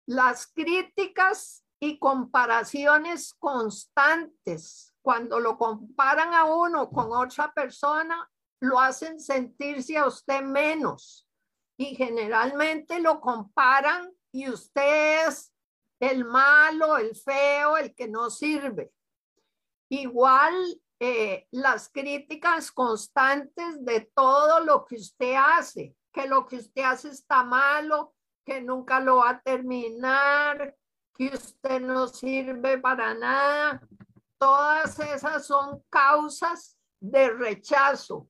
Las críticas y comparaciones constantes, cuando lo comparan a uno con otra persona, lo hacen sentirse a usted menos. Y generalmente lo comparan y usted es el malo, el feo, el que no sirve. Igual eh, las críticas constantes de todo lo que usted hace, que lo que usted hace está malo, que nunca lo va a terminar, que usted no sirve para nada. Todas esas son causas de rechazo.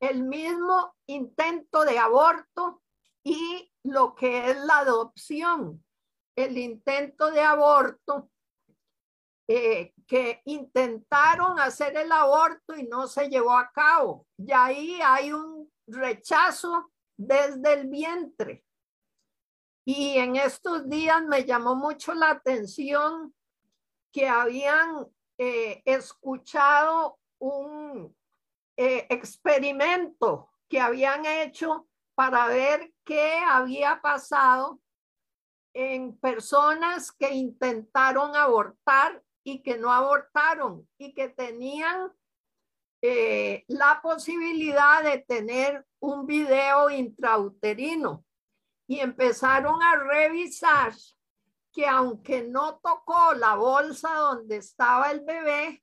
El mismo intento de aborto y lo que es la adopción el intento de aborto, eh, que intentaron hacer el aborto y no se llevó a cabo. Y ahí hay un rechazo desde el vientre. Y en estos días me llamó mucho la atención que habían eh, escuchado un eh, experimento que habían hecho para ver qué había pasado en personas que intentaron abortar y que no abortaron y que tenían eh, la posibilidad de tener un video intrauterino. Y empezaron a revisar que aunque no tocó la bolsa donde estaba el bebé,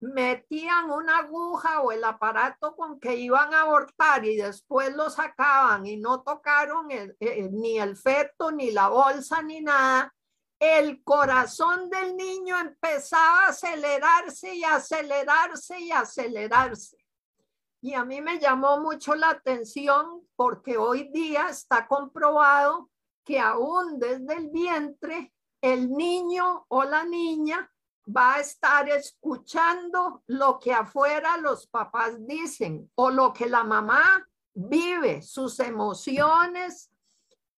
metían una aguja o el aparato con que iban a abortar y después lo sacaban y no tocaron ni el feto, ni la bolsa, ni nada, el corazón del niño empezaba a acelerarse y acelerarse y acelerarse. Y a mí me llamó mucho la atención porque hoy día está comprobado que aún desde el vientre el niño o la niña va a estar escuchando lo que afuera los papás dicen o lo que la mamá vive, sus emociones,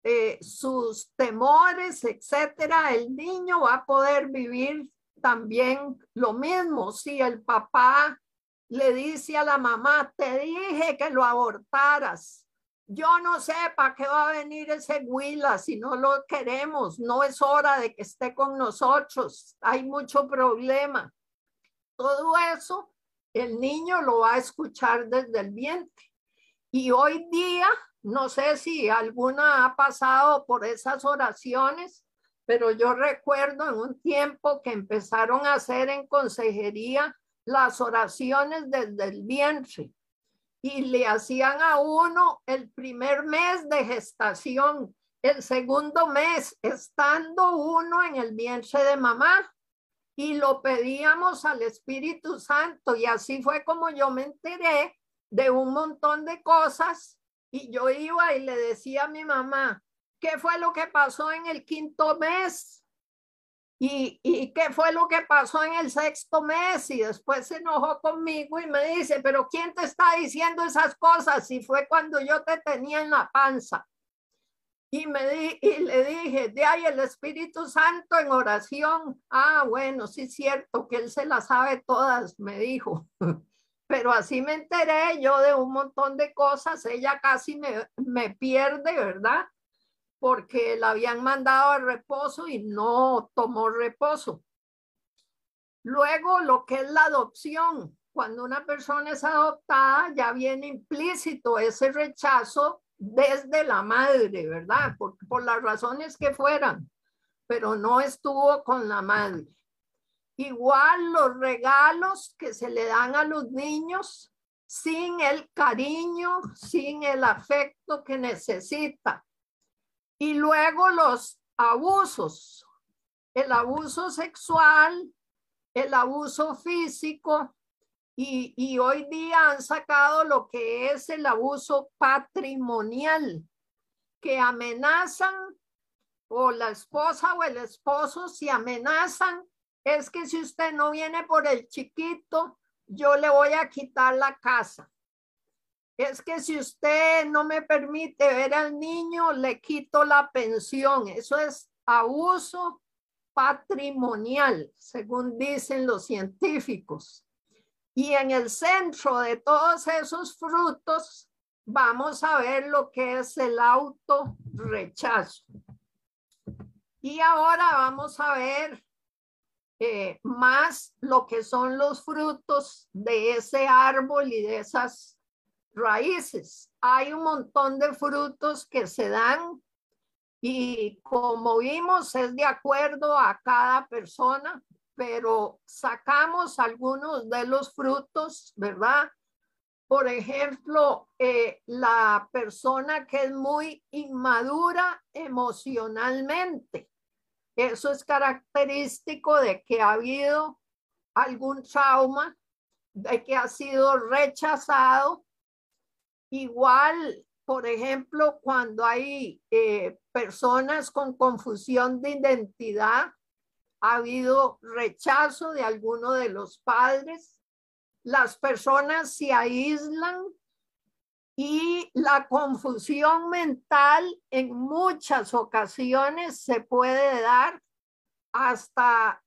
eh, sus temores, etcétera. El niño va a poder vivir también lo mismo si el papá le dice a la mamá, te dije que lo abortaras yo no sé para qué va a venir ese Huila si no lo queremos. No es hora de que esté con nosotros. Hay mucho problema. Todo eso el niño lo va a escuchar desde el vientre. Y hoy día, no sé si alguna ha pasado por esas oraciones, pero yo recuerdo en un tiempo que empezaron a hacer en consejería las oraciones desde el vientre y le hacían a uno el primer mes de gestación, el segundo mes, estando uno en el vientre de mamá. Y lo pedíamos al Espíritu Santo y así fue como yo me enteré de un montón de cosas y yo iba y le decía a mi mamá, ¿qué fue lo que pasó en el quinto mes? ¿Y, ¿Y qué fue lo que pasó en el sexto mes? Y después se enojó conmigo y me dice, pero ¿quién te está diciendo esas cosas? Si fue cuando yo te tenía en la panza. Y, me di, y le dije, de ahí el Espíritu Santo en oración. Ah, bueno, sí es cierto que él se las sabe todas, me dijo. pero así me enteré yo de un montón de cosas. Ella casi me, me pierde, ¿verdad? Porque la habían mandado a reposo y no tomó reposo. Luego, lo que es la adopción. Cuando una persona es adoptada, ya viene implícito ese rechazo desde la madre, ¿verdad? Por, por las razones que fueran, pero no estuvo con la madre. Igual los regalos que se le dan a los niños sin el cariño, sin el afecto que necesita. Y luego los abusos, el abuso sexual, el abuso físico y, y, hoy día han sacado lo que es el abuso patrimonial, que amenazan o la esposa o el esposo si amenazan es que si usted no viene por el chiquito, yo le voy a quitar la casa. Es que si usted no me permite ver al niño, le quito la pensión. Eso es abuso patrimonial, según dicen los científicos. Y en el centro de todos esos frutos, vamos a ver lo que es el autorrechazo. Y ahora vamos a ver eh, más lo que son los frutos de ese árbol y de esas raíces. Hay un montón de frutos que se dan y como vimos es de acuerdo a cada persona, pero sacamos algunos de los frutos, ¿verdad? Por ejemplo, eh, la persona que es muy inmadura emocionalmente eso es característico de que ha habido algún trauma, de que ha sido rechazado. Igual, por ejemplo, cuando hay eh, personas con confusión de identidad, ha habido rechazo de alguno de los padres. Las personas se aíslan y la confusión mental en muchas ocasiones se puede dar hasta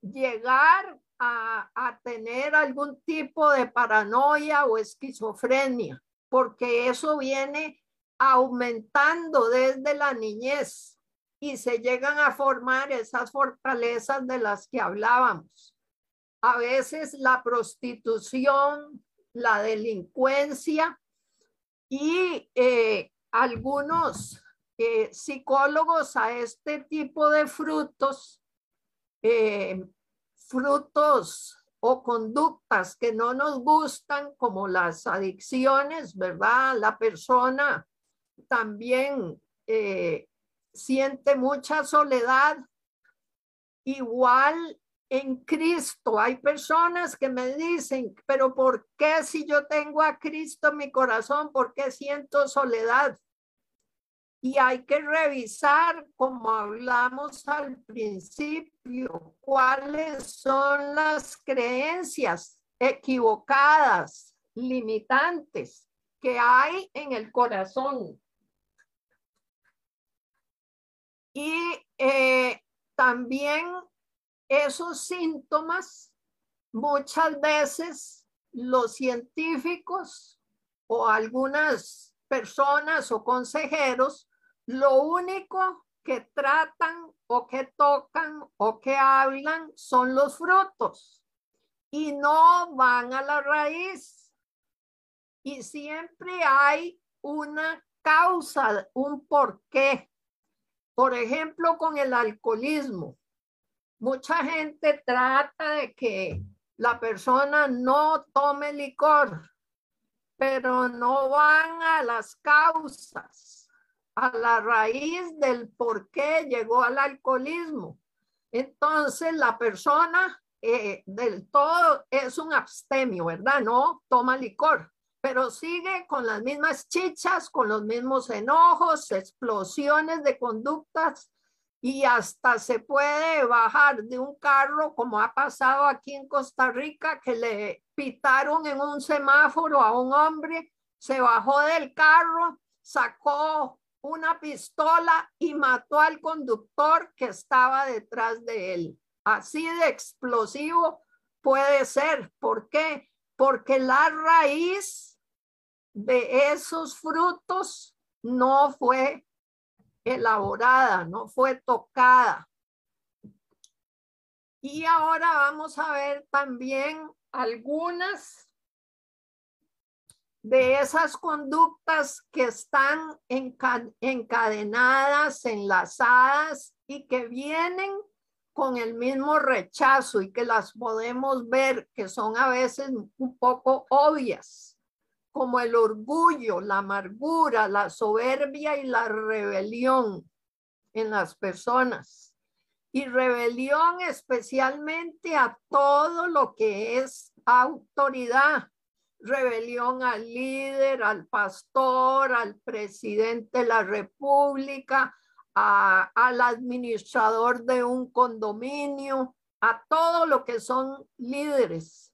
llegar a, a, tener algún tipo de paranoia o esquizofrenia, porque eso viene aumentando desde la niñez y se llegan a formar esas fortalezas de las que hablábamos. A veces la prostitución, la delincuencia, y eh, algunos eh, psicólogos a este tipo de frutos, eh, frutos o conductas que no nos gustan, como las adicciones, ¿verdad? La persona también siente mucha soledad. Igual en Cristo. Hay personas que me dicen, pero ¿por qué si yo tengo a Cristo en mi corazón, por qué siento soledad? Y hay que revisar, como hablamos al principio, cuáles son las creencias equivocadas, limitantes que hay en el corazón. Y eh, también esos síntomas muchas veces los científicos o algunas personas o consejeros lo único que tratan o que tocan o que hablan son los frutos y no van a la raíz. Y siempre hay una causa, un porqué. Por ejemplo, con el alcoholismo mucha gente trata de que la persona no tome licor, pero no van a las causas, a la raíz del por qué llegó al alcoholismo. Entonces la persona eh, del todo es un abstemio, ¿verdad? No toma licor, pero sigue con las mismas chichas, con los mismos enojos, explosiones de conductas y hasta se puede bajar de un carro, como ha pasado aquí en Costa Rica, que le pitaron en un semáforo a un hombre, se bajó del carro, sacó una pistola y mató al conductor que estaba detrás de él. Así de explosivo puede ser. ¿Por qué? porque la raíz de esos frutos no fue elaborada, no fue tocada. Y ahora vamos a ver también algunas de esas conductas que están encadenadas, enlazadas y que vienen con el mismo rechazo y que las podemos ver que son a veces un poco obvias, como el orgullo, la amargura, la soberbia y la rebelión en las personas. Y rebelión especialmente a todo lo que es autoridad, rebelión al líder, al pastor, al presidente de la república, al administrador de un condominio, a todo lo que son líderes.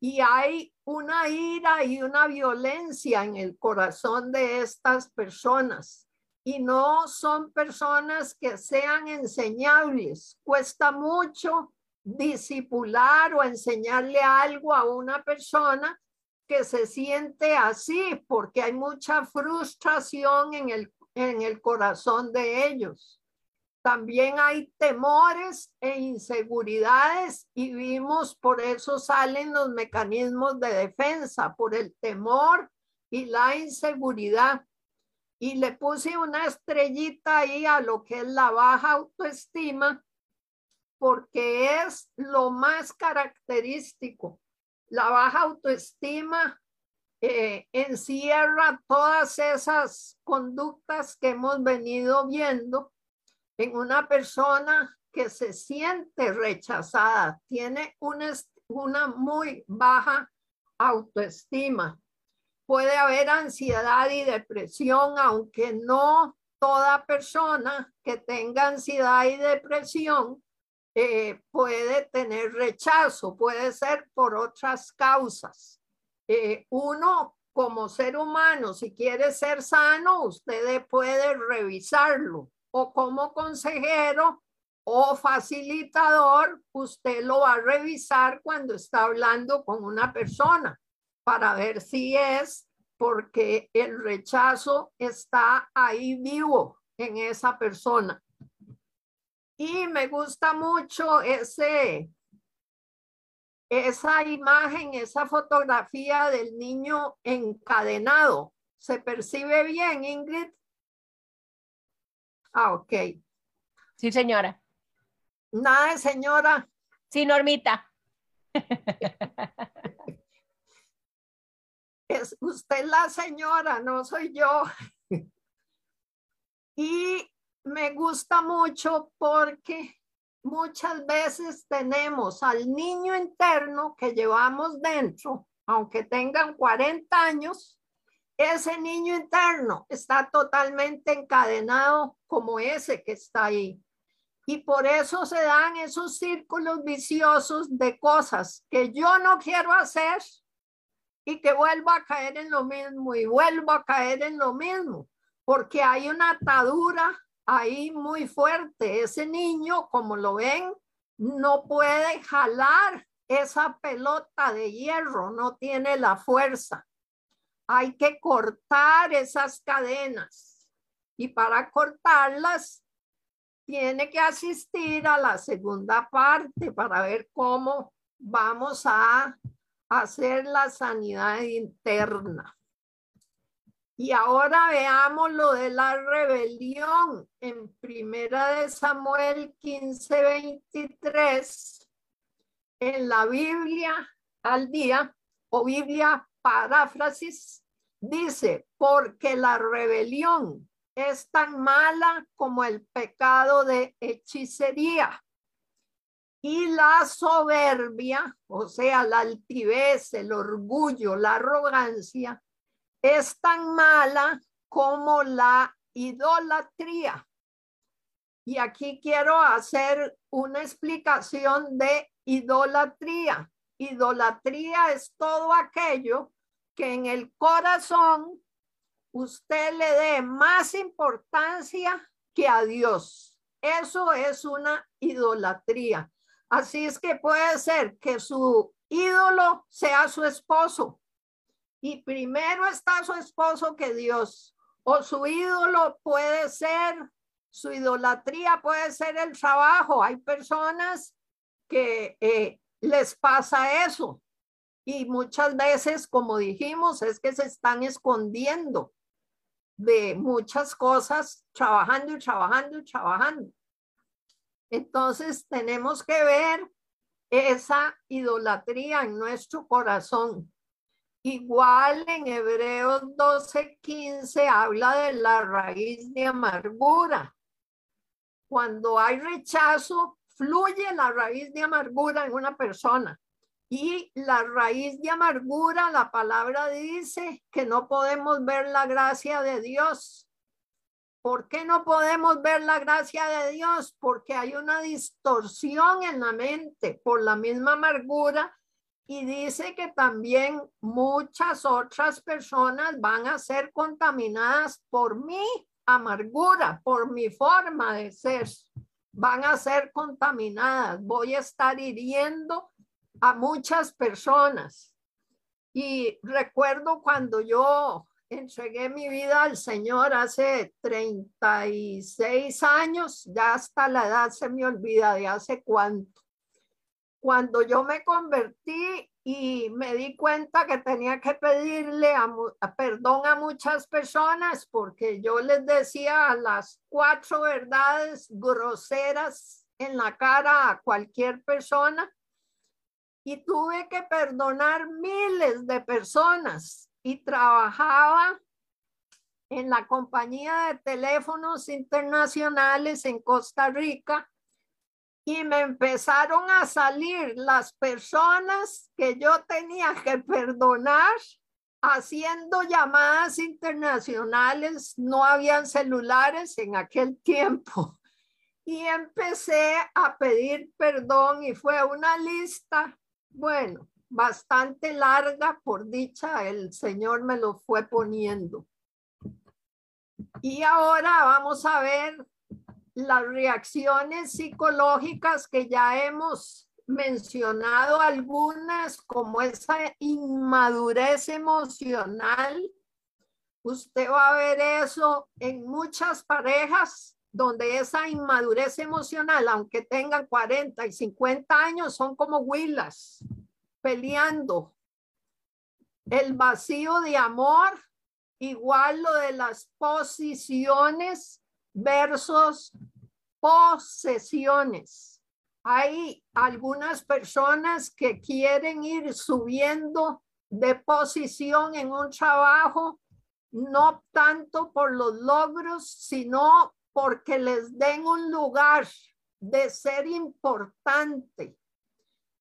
Y hay una ira y una violencia en el corazón de estas personas. Y no son personas que sean enseñables. Cuesta mucho disipular o enseñarle algo a una persona que se siente así porque hay mucha frustración en el, en el corazón de ellos. También hay temores e inseguridades y vimos por eso salen los mecanismos de defensa, por el temor y la inseguridad. Y le puse una estrellita ahí a lo que es la baja autoestima porque es lo más característico la baja autoestima eh, encierra todas esas conductas que hemos venido viendo en una persona que se siente rechazada, tiene una, una muy baja autoestima. Puede haber ansiedad y depresión, aunque no toda persona que tenga ansiedad y depresión eh, puede tener rechazo, puede ser por otras causas. Eh, uno como ser humano, si quiere ser sano, usted puede revisarlo o como consejero o facilitador, usted lo va a revisar cuando está hablando con una persona para ver si es porque el rechazo está ahí vivo en esa persona. Y me gusta mucho ese, esa imagen, esa fotografía del niño encadenado. ¿Se percibe bien, Ingrid? Ah, ok. Sí, señora. Nada, señora. Sí, Normita. Es usted la señora, no soy yo. Y me gusta mucho porque muchas veces tenemos al niño interno que llevamos dentro, aunque tengan 40 años, ese niño interno está totalmente encadenado como ese que está ahí. Y por eso se dan esos círculos viciosos de cosas que yo no quiero hacer y que vuelvo a caer en lo mismo y vuelvo a caer en lo mismo, porque hay una atadura ahí muy fuerte. Ese niño, como lo ven, no puede jalar esa pelota de hierro, no tiene la fuerza. Hay que cortar esas cadenas y para cortarlas tiene que asistir a la segunda parte para ver cómo vamos a hacer la sanidad interna. Y ahora veamos lo de la rebelión en Primera de Samuel 15, 23. En la Biblia al día o Biblia paráfrasis dice, porque la rebelión es tan mala como el pecado de hechicería. Y la soberbia, o sea, la altivez, el orgullo, la arrogancia, es tan mala como la idolatría. Y aquí quiero hacer una explicación de idolatría. Idolatría es todo aquello que en el corazón usted le dé más importancia que a Dios. Eso es una idolatría. Así es que puede ser que su ídolo sea su esposo. Y primero está su esposo que Dios. O su ídolo puede ser, su idolatría puede ser el trabajo. Hay personas que eh, les pasa eso. Y muchas veces, como dijimos, es que se están escondiendo de muchas cosas, trabajando y trabajando y trabajando. Entonces tenemos que ver esa idolatría en nuestro corazón. Igual en Hebreos 12:15 habla de la raíz de amargura. Cuando hay rechazo, fluye la raíz de amargura en una persona. Y la raíz de amargura, la palabra dice que no podemos ver la gracia de Dios. ¿Por qué no podemos ver la gracia de Dios? Porque hay una distorsión en la mente por la misma amargura y dice que también muchas otras personas van a ser contaminadas por mi amargura, por mi forma de ser. Van a ser contaminadas. Voy a estar hiriendo a muchas personas. Y recuerdo cuando yo entregué mi vida al Señor hace 36 años, ya hasta la edad se me olvida de hace cuánto. Cuando yo me convertí y me di cuenta que tenía que pedirle a, perdón a muchas personas porque yo les decía las cuatro verdades groseras en la cara a cualquier persona y tuve que perdonar miles de personas y trabajaba en la compañía de teléfonos internacionales en Costa Rica y me empezaron a salir las personas que yo tenía que perdonar haciendo llamadas internacionales. No habían celulares en aquel tiempo. Y empecé a pedir perdón y fue una lista bueno, bastante larga, por dicha, el Señor me lo fue poniendo. Y ahora vamos a ver las reacciones psicológicas que ya hemos mencionado algunas, como esa inmadurez emocional. Usted va a ver eso en muchas parejas donde esa inmadurez emocional, aunque tengan 40 y 50 años, son como huilas peleando. El vacío de amor, igual lo de las posiciones versus posesiones. Hay algunas personas que quieren ir subiendo de posición en un trabajo, no tanto por los logros, sino porque les den un lugar de ser importante.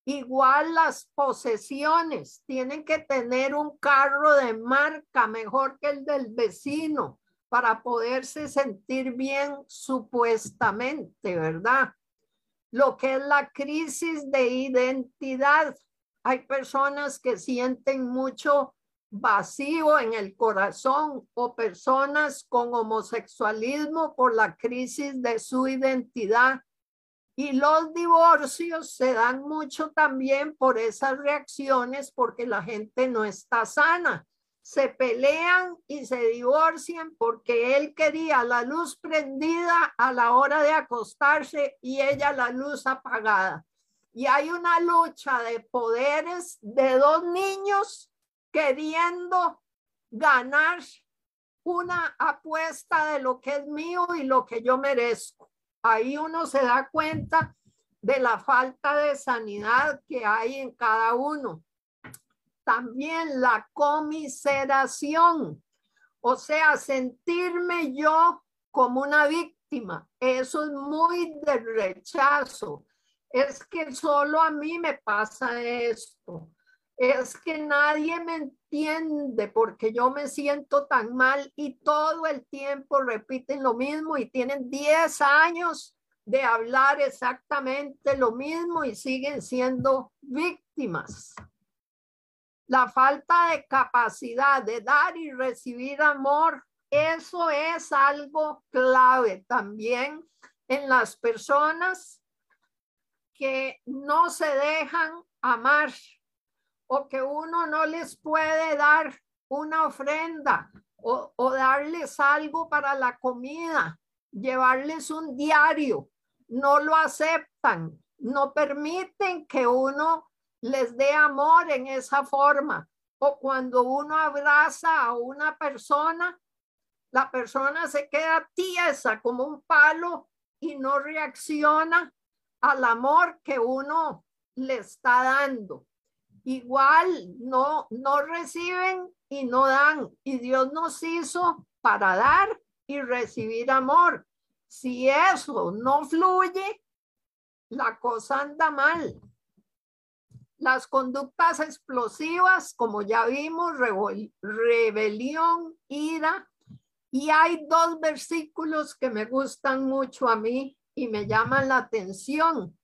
Igual las posesiones tienen que tener un carro de marca mejor que el del vecino para poderse sentir bien supuestamente, ¿verdad? Lo que es la crisis de identidad. Hay personas que sienten mucho vacío en el corazón o personas con homosexualismo por la crisis de su identidad. Y los divorcios se dan mucho también por esas reacciones porque la gente no está sana. Se pelean y se divorcian porque él quería la luz prendida a la hora de acostarse y ella la luz apagada. Y hay una lucha de poderes de dos niños queriendo ganar una apuesta de lo que es mío y lo que yo merezco. Ahí uno se da cuenta de la falta de sanidad que hay en cada uno. También la comiseración, o sea, sentirme yo como una víctima. Eso es muy de rechazo. Es que solo a mí me pasa esto es que nadie me entiende porque yo me siento tan mal y todo el tiempo repiten lo mismo y tienen 10 años de hablar exactamente lo mismo y siguen siendo víctimas. La falta de capacidad de dar y recibir amor, eso es algo clave también en las personas que no se dejan amar o que uno no les puede dar una ofrenda o, darles algo para la comida, llevarles un diario, no lo aceptan, no permiten que uno les dé amor en esa forma. O cuando uno abraza a una persona, la persona se queda tiesa como un palo y no reacciona al amor que uno le está dando. Igual no, no reciben y no dan. Y Dios nos hizo para dar y recibir amor. Si eso no fluye, la cosa anda mal. Las conductas explosivas, como ya vimos, rebelión, ira. Y hay dos versículos que me gustan mucho a mí y me llaman la atención.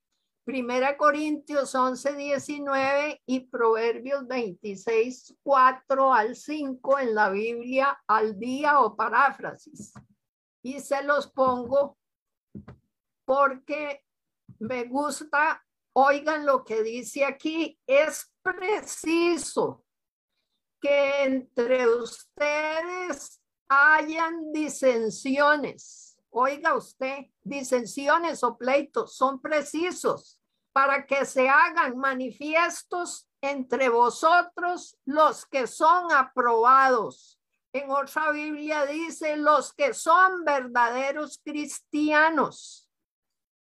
Primera Corintios 11, 19 y Proverbios 26, 4 al 5 en la Biblia al día o paráfrasis. Y se los pongo porque me gusta, oigan lo que dice aquí, es preciso que entre ustedes hayan disensiones. Oiga usted, disensiones o pleitos son precisos para que se hagan manifiestos entre vosotros los que son aprobados. En otra Biblia dice los que son verdaderos cristianos.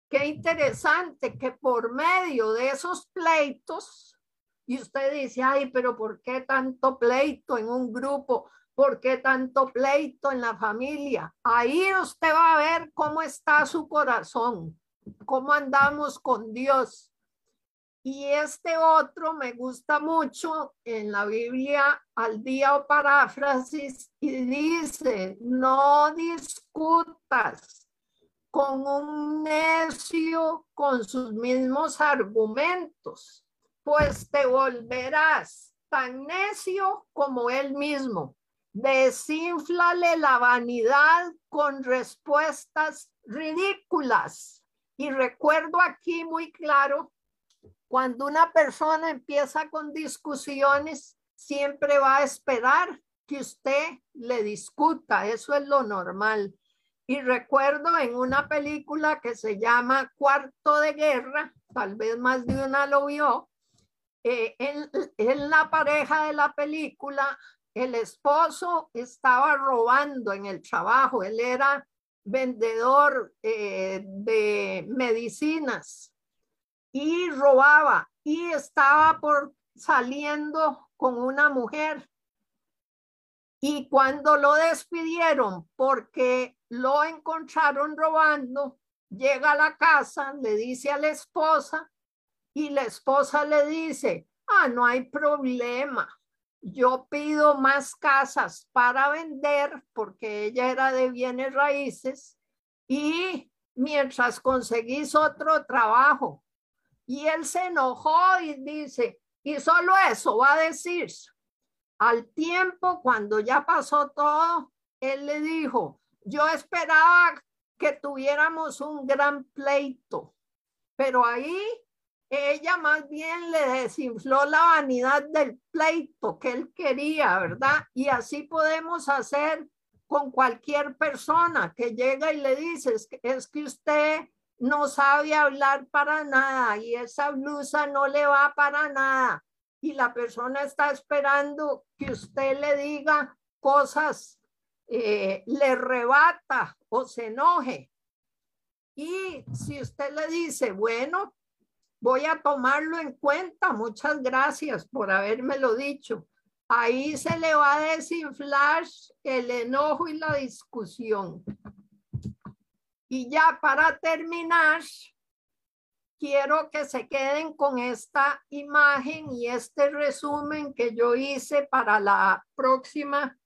Qué interesante que por medio de esos pleitos, y usted dice, ay, pero ¿por qué tanto pleito en un grupo? ¿Por qué tanto pleito en la familia? Ahí usted va a ver cómo está su corazón, cómo andamos con Dios. Y este otro me gusta mucho en la Biblia al día o paráfrasis y dice, no discutas con un necio con sus mismos argumentos, pues te volverás tan necio como él mismo. Desinflale la vanidad con respuestas ridículas. Y recuerdo aquí muy claro, cuando una persona empieza con discusiones, siempre va a esperar que usted le discuta. Eso es lo normal. Y recuerdo en una película que se llama Cuarto de Guerra, tal vez más de una lo vio, eh, en, la pareja de la película, el esposo estaba robando en el trabajo, él era vendedor eh, de medicinas y robaba y estaba por saliendo con una mujer. Y cuando lo despidieron porque lo encontraron robando, llega a la casa, le dice a la esposa y la esposa le dice, ah, no hay problema, yo pido más casas para vender porque ella era de bienes raíces y mientras conseguís otro trabajo. Y él se enojó y dice, y solo eso va a decir, al tiempo cuando ya pasó todo, él le dijo, yo esperaba que tuviéramos un gran pleito, pero ahí ella más bien le desinfló la vanidad del pleito que él quería, ¿verdad? Y así podemos hacer con cualquier persona que llega y le dice, es que, usted no sabe hablar para nada y esa blusa no le va para nada. Y la persona está esperando que usted le diga cosas eh, le rebata o se enoje. Y si usted le dice, bueno, voy a tomarlo en cuenta, muchas gracias por habérmelo dicho. Ahí se le va a desinflar el enojo y la discusión. Y ya para terminar, quiero que se queden con esta imagen y este resumen que yo hice para la próxima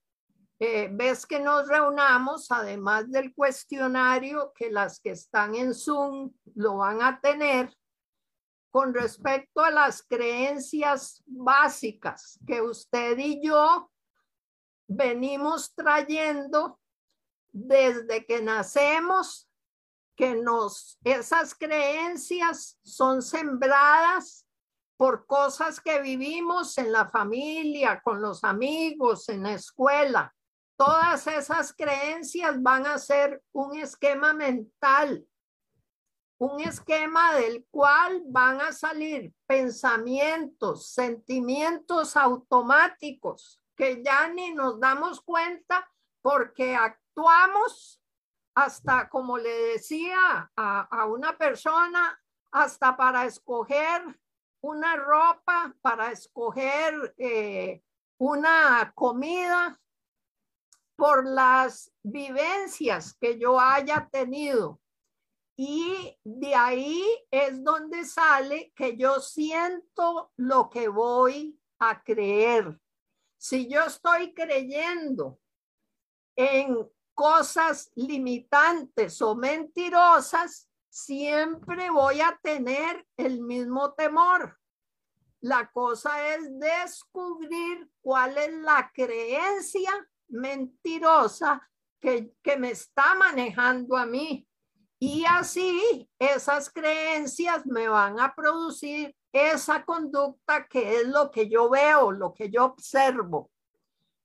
eh, ves que nos reunamos, además del cuestionario que las que están en Zoom lo van a tener, con respecto a las creencias básicas que usted y yo venimos trayendo desde que nacemos, que nos, esas creencias son sembradas por cosas que vivimos en la familia, con los amigos, en la escuela. Todas esas creencias van a ser un esquema mental, un esquema del cual van a salir pensamientos, sentimientos automáticos que ya ni nos damos cuenta porque actuamos hasta, como le decía a, una persona, hasta para escoger una ropa, para escoger eh, una comida, por las vivencias que yo haya tenido. Y de ahí es donde sale que yo siento lo que voy a creer. Si yo estoy creyendo en cosas limitantes o mentirosas, siempre voy a tener el mismo temor. La cosa es descubrir cuál es la creencia mentirosa que, que me está manejando a mí. Y así esas creencias me van a producir esa conducta que es lo que yo veo, lo que yo observo.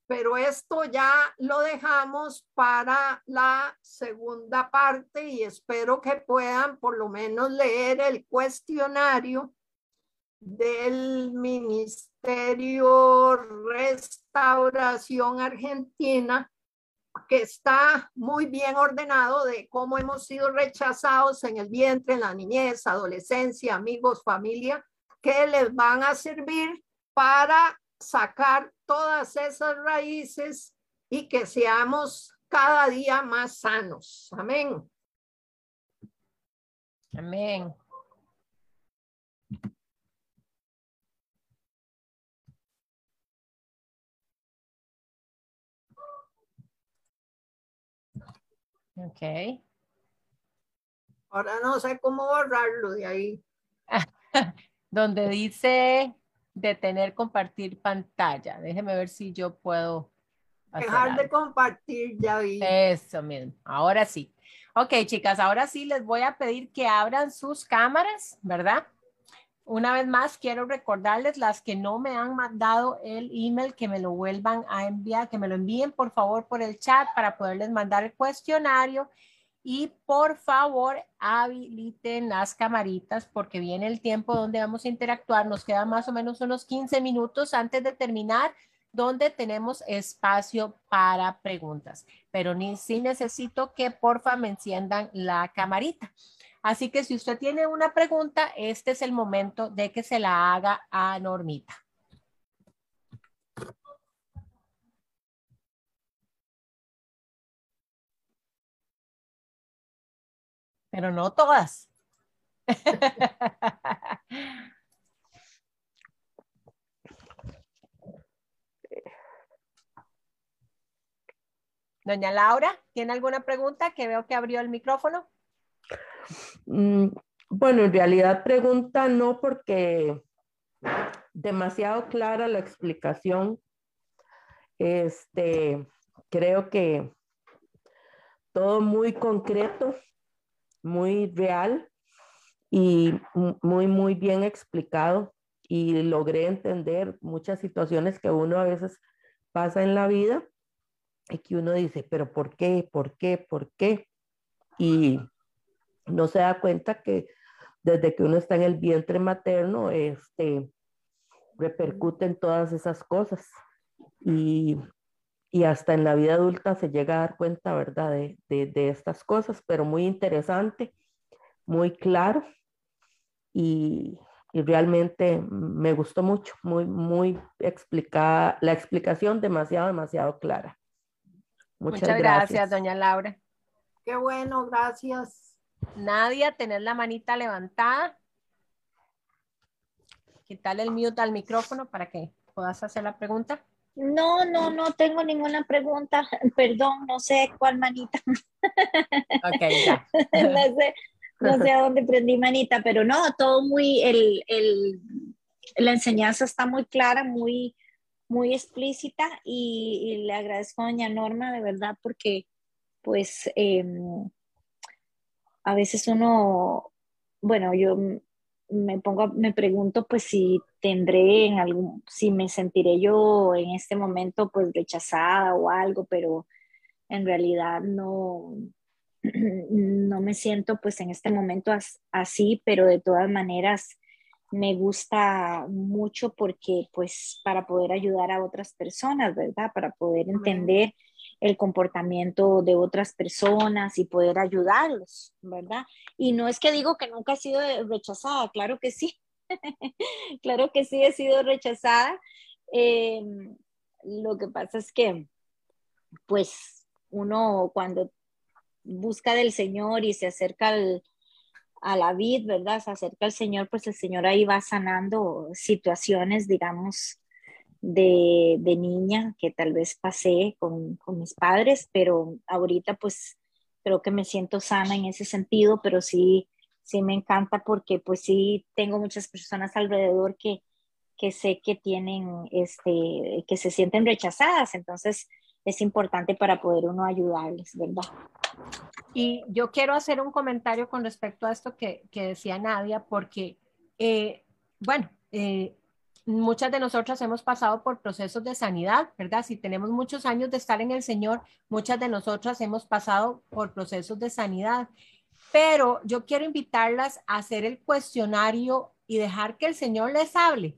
Pero esto ya lo dejamos para la segunda parte y espero que puedan por lo menos leer el cuestionario del Ministerio Restauración Argentina que está muy bien ordenado de cómo hemos sido rechazados en el vientre, en la niñez, adolescencia, amigos, familia, que les van a servir para sacar todas esas raíces y que seamos cada día más sanos. Amén. Amén. Ok. Ahora no sé cómo borrarlo de ahí. Donde dice detener compartir pantalla. Déjeme ver si yo puedo. Dejar de compartir, ya vi. Eso mismo. Ahora sí. Ok, chicas, ahora sí les voy a pedir que abran sus cámaras, ¿verdad? Una vez más, quiero recordarles las que no me han mandado el email, que me lo vuelvan a enviar, que me lo envíen por favor por el chat para poderles mandar el cuestionario. Y por favor, habiliten las camaritas porque viene el tiempo donde vamos a interactuar. Nos quedan más o menos unos 15 minutos antes de terminar, donde tenemos espacio para preguntas. Pero ni, sí necesito que porfa me enciendan la camarita. Así que si usted tiene una pregunta, este es el momento de que se la haga a Normita. Pero no todas. Doña Laura, ¿tiene alguna pregunta? Que veo que abrió el micrófono. Mm, bueno, en realidad pregunta no porque demasiado clara la explicación. Este, creo que todo muy concreto, muy real y muy, muy bien explicado y logré entender muchas situaciones que uno a veces pasa en la vida y que uno dice, pero ¿por qué? ¿Por qué? ¿Por qué? Y no se da cuenta que desde que uno está en el vientre materno, este, repercuten todas esas cosas. Y, hasta en la vida adulta se llega a dar cuenta, ¿verdad? De, estas cosas, pero muy interesante, muy claro. Y, realmente me gustó mucho, muy, muy explicada, la explicación demasiado, demasiado clara. Muchas, gracias, doña Laura. Qué bueno, gracias. Nadia, tener la manita levantada. Quitarle el mute al micrófono para que puedas hacer la pregunta. No, no, no tengo ninguna pregunta. Perdón, no sé cuál manita. Ok, ya. no, sé, no sé a dónde prendí manita, pero no, todo muy, el, el, la enseñanza está muy clara, muy, muy explícita y, le agradezco a doña Norma de verdad porque pues em, a veces uno, bueno, yo me pongo, me pregunto pues si tendré en algún, si me sentiré yo en este momento pues rechazada o algo, pero en realidad no, no me siento pues en este momento así, pero de todas maneras me gusta mucho porque pues para poder ayudar a otras personas, ¿verdad? Para poder entender el comportamiento de otras personas y poder ayudarlos, ¿verdad? Y no es que digo que nunca he sido rechazada, claro que sí, claro que sí he sido rechazada. Eh, lo que pasa es que, pues, uno cuando busca del Señor y se acerca a la vid, ¿verdad? Se acerca al Señor, pues el Señor ahí va sanando situaciones, digamos, de, niña que tal vez pasé con, mis padres, pero ahorita pues creo que me siento sana en ese sentido, pero sí, sí me encanta porque pues sí tengo muchas personas alrededor que, que sé que tienen, este, que se sienten rechazadas, entonces es importante para poder uno ayudarles, ¿verdad? Y yo quiero hacer un comentario con respecto a esto que, decía Nadia, porque, eh, bueno, eh, muchas de nosotras hemos pasado por procesos de sanidad, ¿verdad? Si tenemos muchos años de estar en el Señor, muchas de nosotras hemos pasado por procesos de sanidad. Pero yo quiero invitarlas a hacer el cuestionario y dejar que el Señor les hable,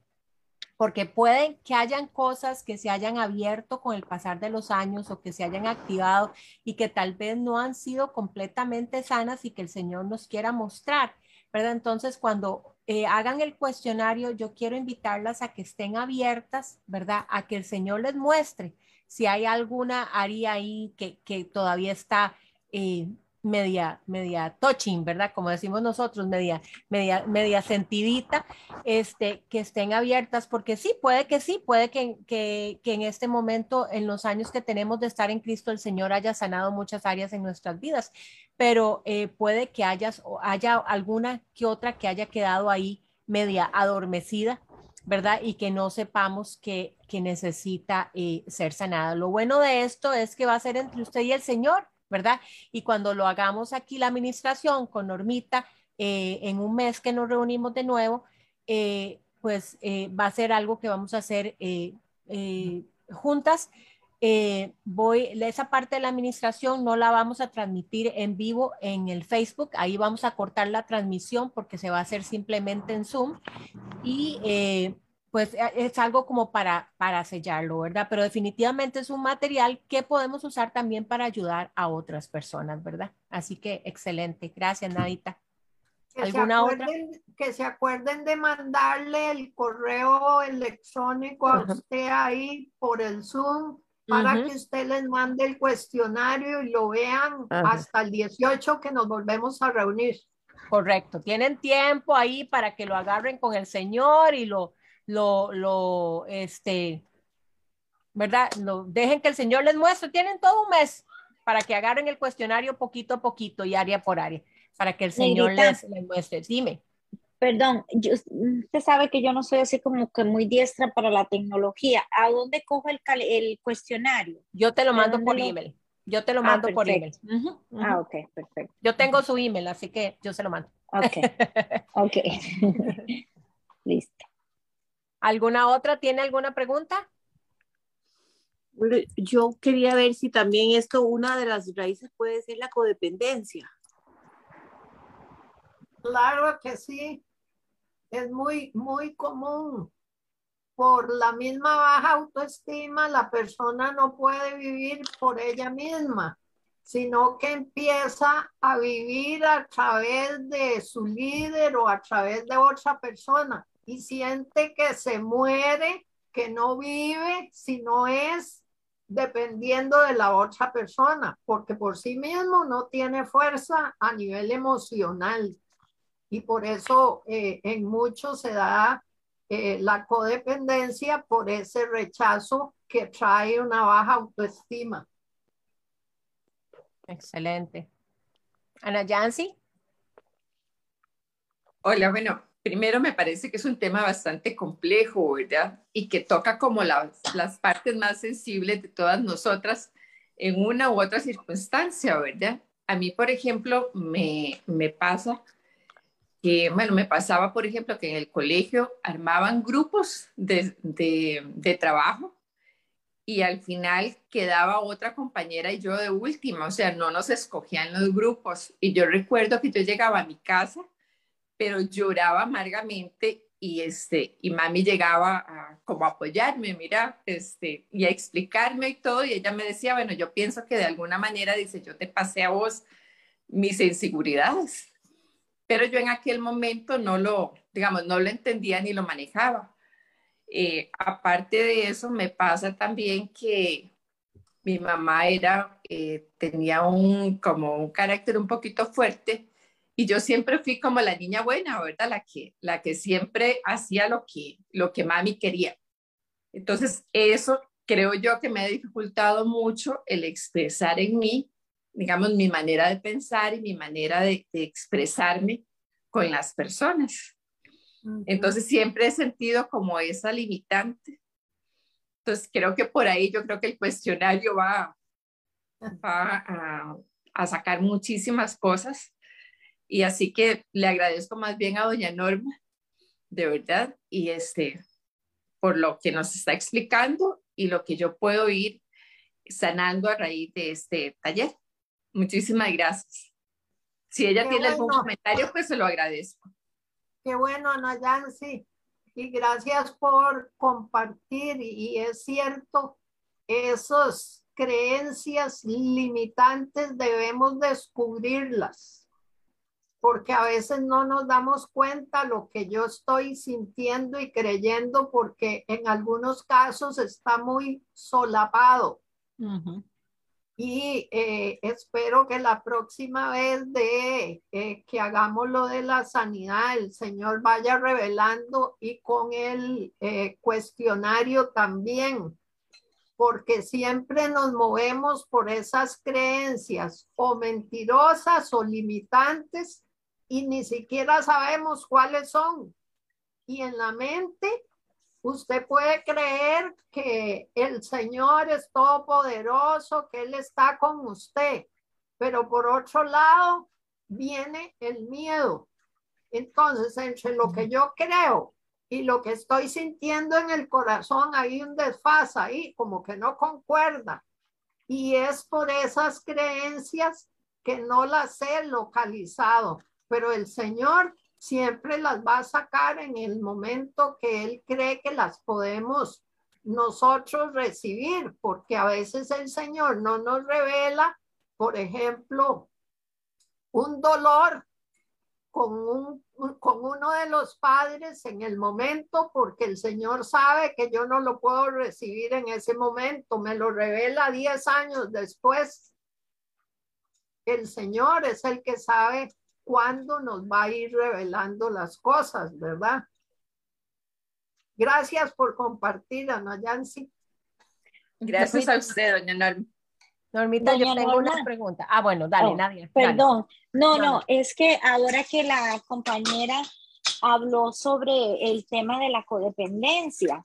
porque pueden que hayan cosas que se hayan abierto con el pasar de los años o que se hayan activado y que tal vez no han sido completamente sanas y que el Señor nos quiera mostrar. ¿verdad? Entonces, cuando eh, hagan el cuestionario, yo quiero invitarlas a que estén abiertas, ¿verdad? A que el Señor les muestre si hay alguna área ahí que, que todavía está eh, media, media touching, ¿verdad? Como decimos nosotros, media, media, media sentidita, este, que estén abiertas, porque sí, puede que sí, puede que, que, que, en este momento, en los años que tenemos de estar en Cristo, el Señor haya sanado muchas áreas en nuestras vidas, pero eh, puede que hayas, haya alguna que otra que haya quedado ahí media adormecida, ¿verdad? Y que no sepamos que, que necesita eh, ser sanada. Lo bueno de esto es que va a ser entre usted y el Señor ¿verdad? Y cuando lo hagamos aquí la administración con Normita, eh, en un mes que nos reunimos de nuevo, eh, pues eh, va a ser algo que vamos a hacer juntas. voy, esa parte de la administración no la vamos a transmitir en vivo en el Facebook, ahí vamos a cortar la transmisión porque se va a hacer simplemente en Zoom y pues eh, es algo como para, para sellarlo, ¿verdad? Pero definitivamente es un material que podemos usar también para ayudar a otras personas, ¿verdad? Así que excelente. Gracias, Nadita. ¿Alguna otra? Que se acuerden de mandarle el correo electrónico a usted ahí por el Zoom para que usted les mande el cuestionario y lo vean hasta el 18 que nos volvemos a reunir. Correcto. Tienen tiempo ahí para que lo agarren con el Señor y lo, lo, lo, este, ¿verdad? Lo, dejen que el Señor les muestre. Tienen todo un mes para que agarren el cuestionario poquito a poquito y área por área, para que el Señor les, muestre. Dime. Perdón, usted sabe que yo no soy así como que muy diestra para la tecnología. ¿A dónde cojo el, el cuestionario? Yo te lo mando por email. Yo te lo ah, mando por email. Ah, ok, perfecto. Yo tengo su email, así que yo se lo mando. Ok, ok. Listo. ¿Alguna otra? ¿Tiene alguna pregunta? Yo quería ver si también esto, una de las raíces puede ser la codependencia. Claro que sí. Es muy, muy común. Por la misma baja autoestima, la persona no puede vivir por ella misma, sino que empieza a vivir a través de su líder o a través de otra persona y siente que se muere, que no vive, si no es dependiendo de la otra persona, porque por sí mismo no tiene fuerza a nivel emocional. Y por eso eh, en muchos se da eh, la codependencia por ese rechazo que trae una baja autoestima. Excelente. Ana Yancy. Hola, bueno, primero me parece que es un tema bastante complejo, ¿verdad? Y que toca como las, las partes más sensibles de todas nosotras en una u otra circunstancia, ¿verdad? A mí, por ejemplo, me, me pasa que, bueno, me pasaba, por ejemplo, que en el colegio armaban grupos de, de, de trabajo y al final quedaba otra compañera y yo de última, o sea, no nos escogían los grupos. Y yo recuerdo que yo llegaba a mi casa, pero lloraba amargamente y este y mami llegaba a como apoyarme, mira, este y a explicarme y todo y ella me decía, bueno, yo pienso que de alguna manera dice, yo te pasé a vos mis inseguridades. Pero yo en aquel momento no lo, digamos, no lo entendía ni lo manejaba. Eh, aparte de eso, me pasa también que mi mamá era, eh, tenía un, como un carácter un poquito fuerte y yo siempre fui como la niña buena, ¿verdad? La que, la que siempre hacía lo que, lo que mami quería. Entonces, eso creo yo que me ha dificultado mucho el expresar en mí, digamos, mi manera de pensar y mi manera de, de expresarme con las personas. Entonces, siempre he sentido como esa limitante. Entonces, creo que por ahí yo creo que el cuestionario va, va a, a sacar muchísimas cosas y así que le agradezco más bien a doña Norma, de verdad, y este, por lo que nos está explicando y lo que yo puedo ir sanando a raíz de este taller. Muchísimas gracias. Si ella tiene algún comentario, pues se lo agradezco. Qué bueno, sí. Y gracias por compartir. Y es cierto, esas creencias limitantes debemos descubrirlas porque a veces no nos damos cuenta lo que yo estoy sintiendo y creyendo porque en algunos casos está muy solapado. Y eh, espero que la próxima vez de eh, que hagamos lo de la sanidad, el Señor vaya revelando y con el eh, cuestionario también, porque siempre nos movemos por esas creencias o mentirosas o limitantes y ni siquiera sabemos cuáles son. Y en la mente, usted puede creer que el Señor es todopoderoso, que Él está con usted, pero por otro lado viene el miedo. Entonces, entre lo que yo creo y lo que estoy sintiendo en el corazón, hay un desfase ahí, como que no concuerda. Y es por esas creencias que no las he localizado pero el Señor siempre las va a sacar en el momento que Él cree que las podemos nosotros recibir, porque a veces el Señor no nos revela, por ejemplo, un dolor con, un, con uno de los padres en el momento, porque el Señor sabe que yo no lo puedo recibir en ese momento, me lo revela 10 años después. El Señor es el que sabe cuándo nos va a ir revelando las cosas, ¿verdad? Gracias por compartir, Ana Yancy. Gracias a usted, doña Norma. Normita, yo tengo una pregunta. Ah, bueno, dale, oh, nadie. Perdón. No, no, es que ahora que la compañera habló sobre el tema de la codependencia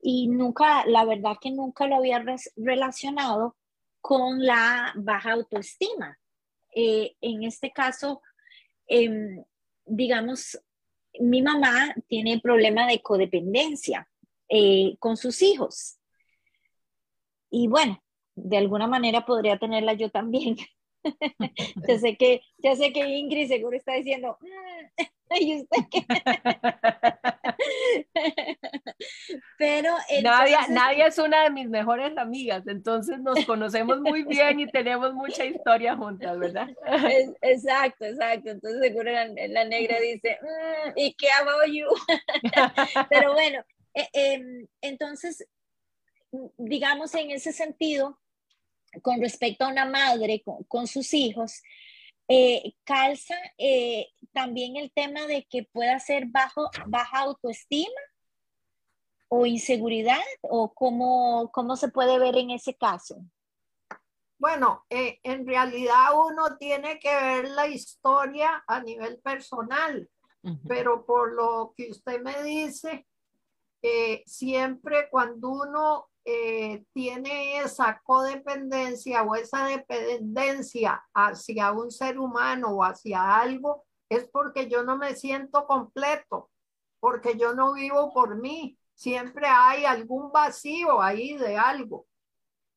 y nunca, la verdad que nunca lo había relacionado con la baja autoestima. Eh, en este caso, Em, digamos, mi mamá tiene problema de codependencia eh, con sus hijos. Y bueno, de alguna manera podría tenerla yo también. ya sé que, ya sé que Ingrid seguro está diciendo, mm, Pero Nadia, Nadia, es una de mis mejores amigas, entonces nos conocemos muy bien y tenemos mucha historia juntas, ¿verdad? exacto, exacto. Entonces seguro la, negra dice, mm, ¿y qué about you? Pero bueno, eh, em, entonces, digamos en ese sentido, con respecto a una madre con sus hijos, eh, calza eh, también el tema de que pueda ser bajo, baja autoestima o inseguridad o cómo, cómo se puede ver en ese caso. Bueno, eh, en realidad uno tiene que ver la historia a nivel personal, pero por lo que usted me dice, siempre cuando uno eh, tiene esa codependencia o esa dependencia hacia un ser humano o hacia algo, es porque yo no me siento completo, porque yo no vivo por mí. Siempre hay algún vacío ahí de algo.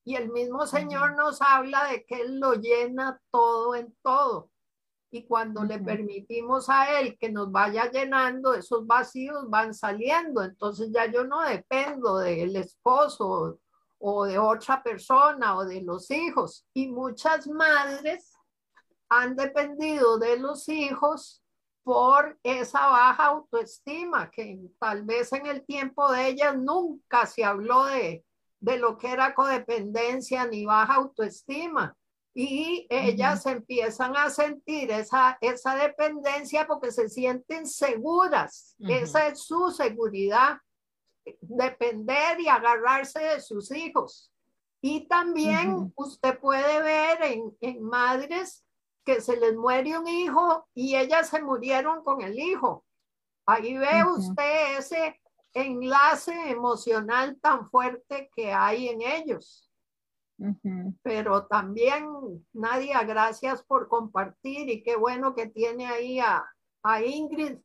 Y el mismo Señor nos habla de que Él lo llena todo en todo. Y cuando le permitimos a Él que nos vaya llenando, esos vacíos van saliendo. Entonces ya yo no dependo del esposo o de otra persona o de los hijos. Y muchas madres han dependido de los hijos por esa baja autoestima, que tal vez en el tiempo de ellas nunca se habló de, de lo que era codependencia ni baja autoestima. Y ellas empiezan a sentir esa, esa dependencia porque se sienten seguras. Esa es su seguridad depender y agarrarse de sus hijos. Y también usted puede ver en, en, madres que se les muere un hijo y ellas se murieron con el hijo. Ahí ve usted ese enlace emocional tan fuerte que hay en ellos. Pero también, Nadia, gracias por compartir y qué bueno que tiene ahí a, a Ingrid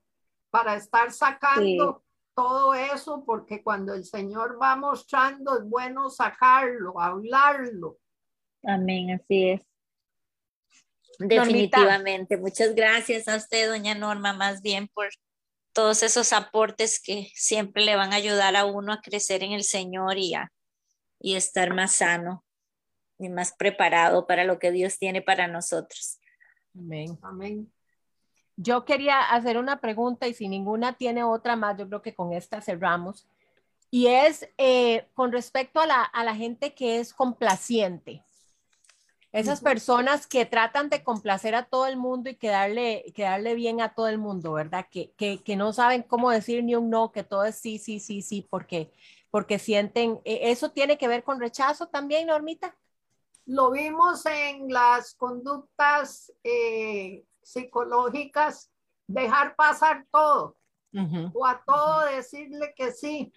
para estar sacando todo eso, porque cuando el Señor va mostrando es bueno sacarlo, hablarlo. Amén, así es. Definitivamente. Muchas gracias a usted, doña Norma, más bien por todos esos aportes que siempre le van a ayudar a uno a crecer en el Señor y a y estar más sano y más preparado para lo que Dios tiene para nosotros. Amén. Amén. Yo quería hacer una pregunta y si ninguna tiene otra más, yo creo que con esta cerramos. Y es eh, con respecto a la, a la, gente que es complaciente. Esas personas que tratan de complacer a todo el mundo y quedarle, quedarle bien a todo el mundo, ¿verdad? Que, que, que, no saben cómo decir ni un no, que todo es sí, sí, sí, sí, porque, porque sienten, eh, ¿eso tiene que ver con rechazo también, Normita? Lo vimos en las conductas eh, psicológicas, dejar pasar todo. O a todo decirle que sí.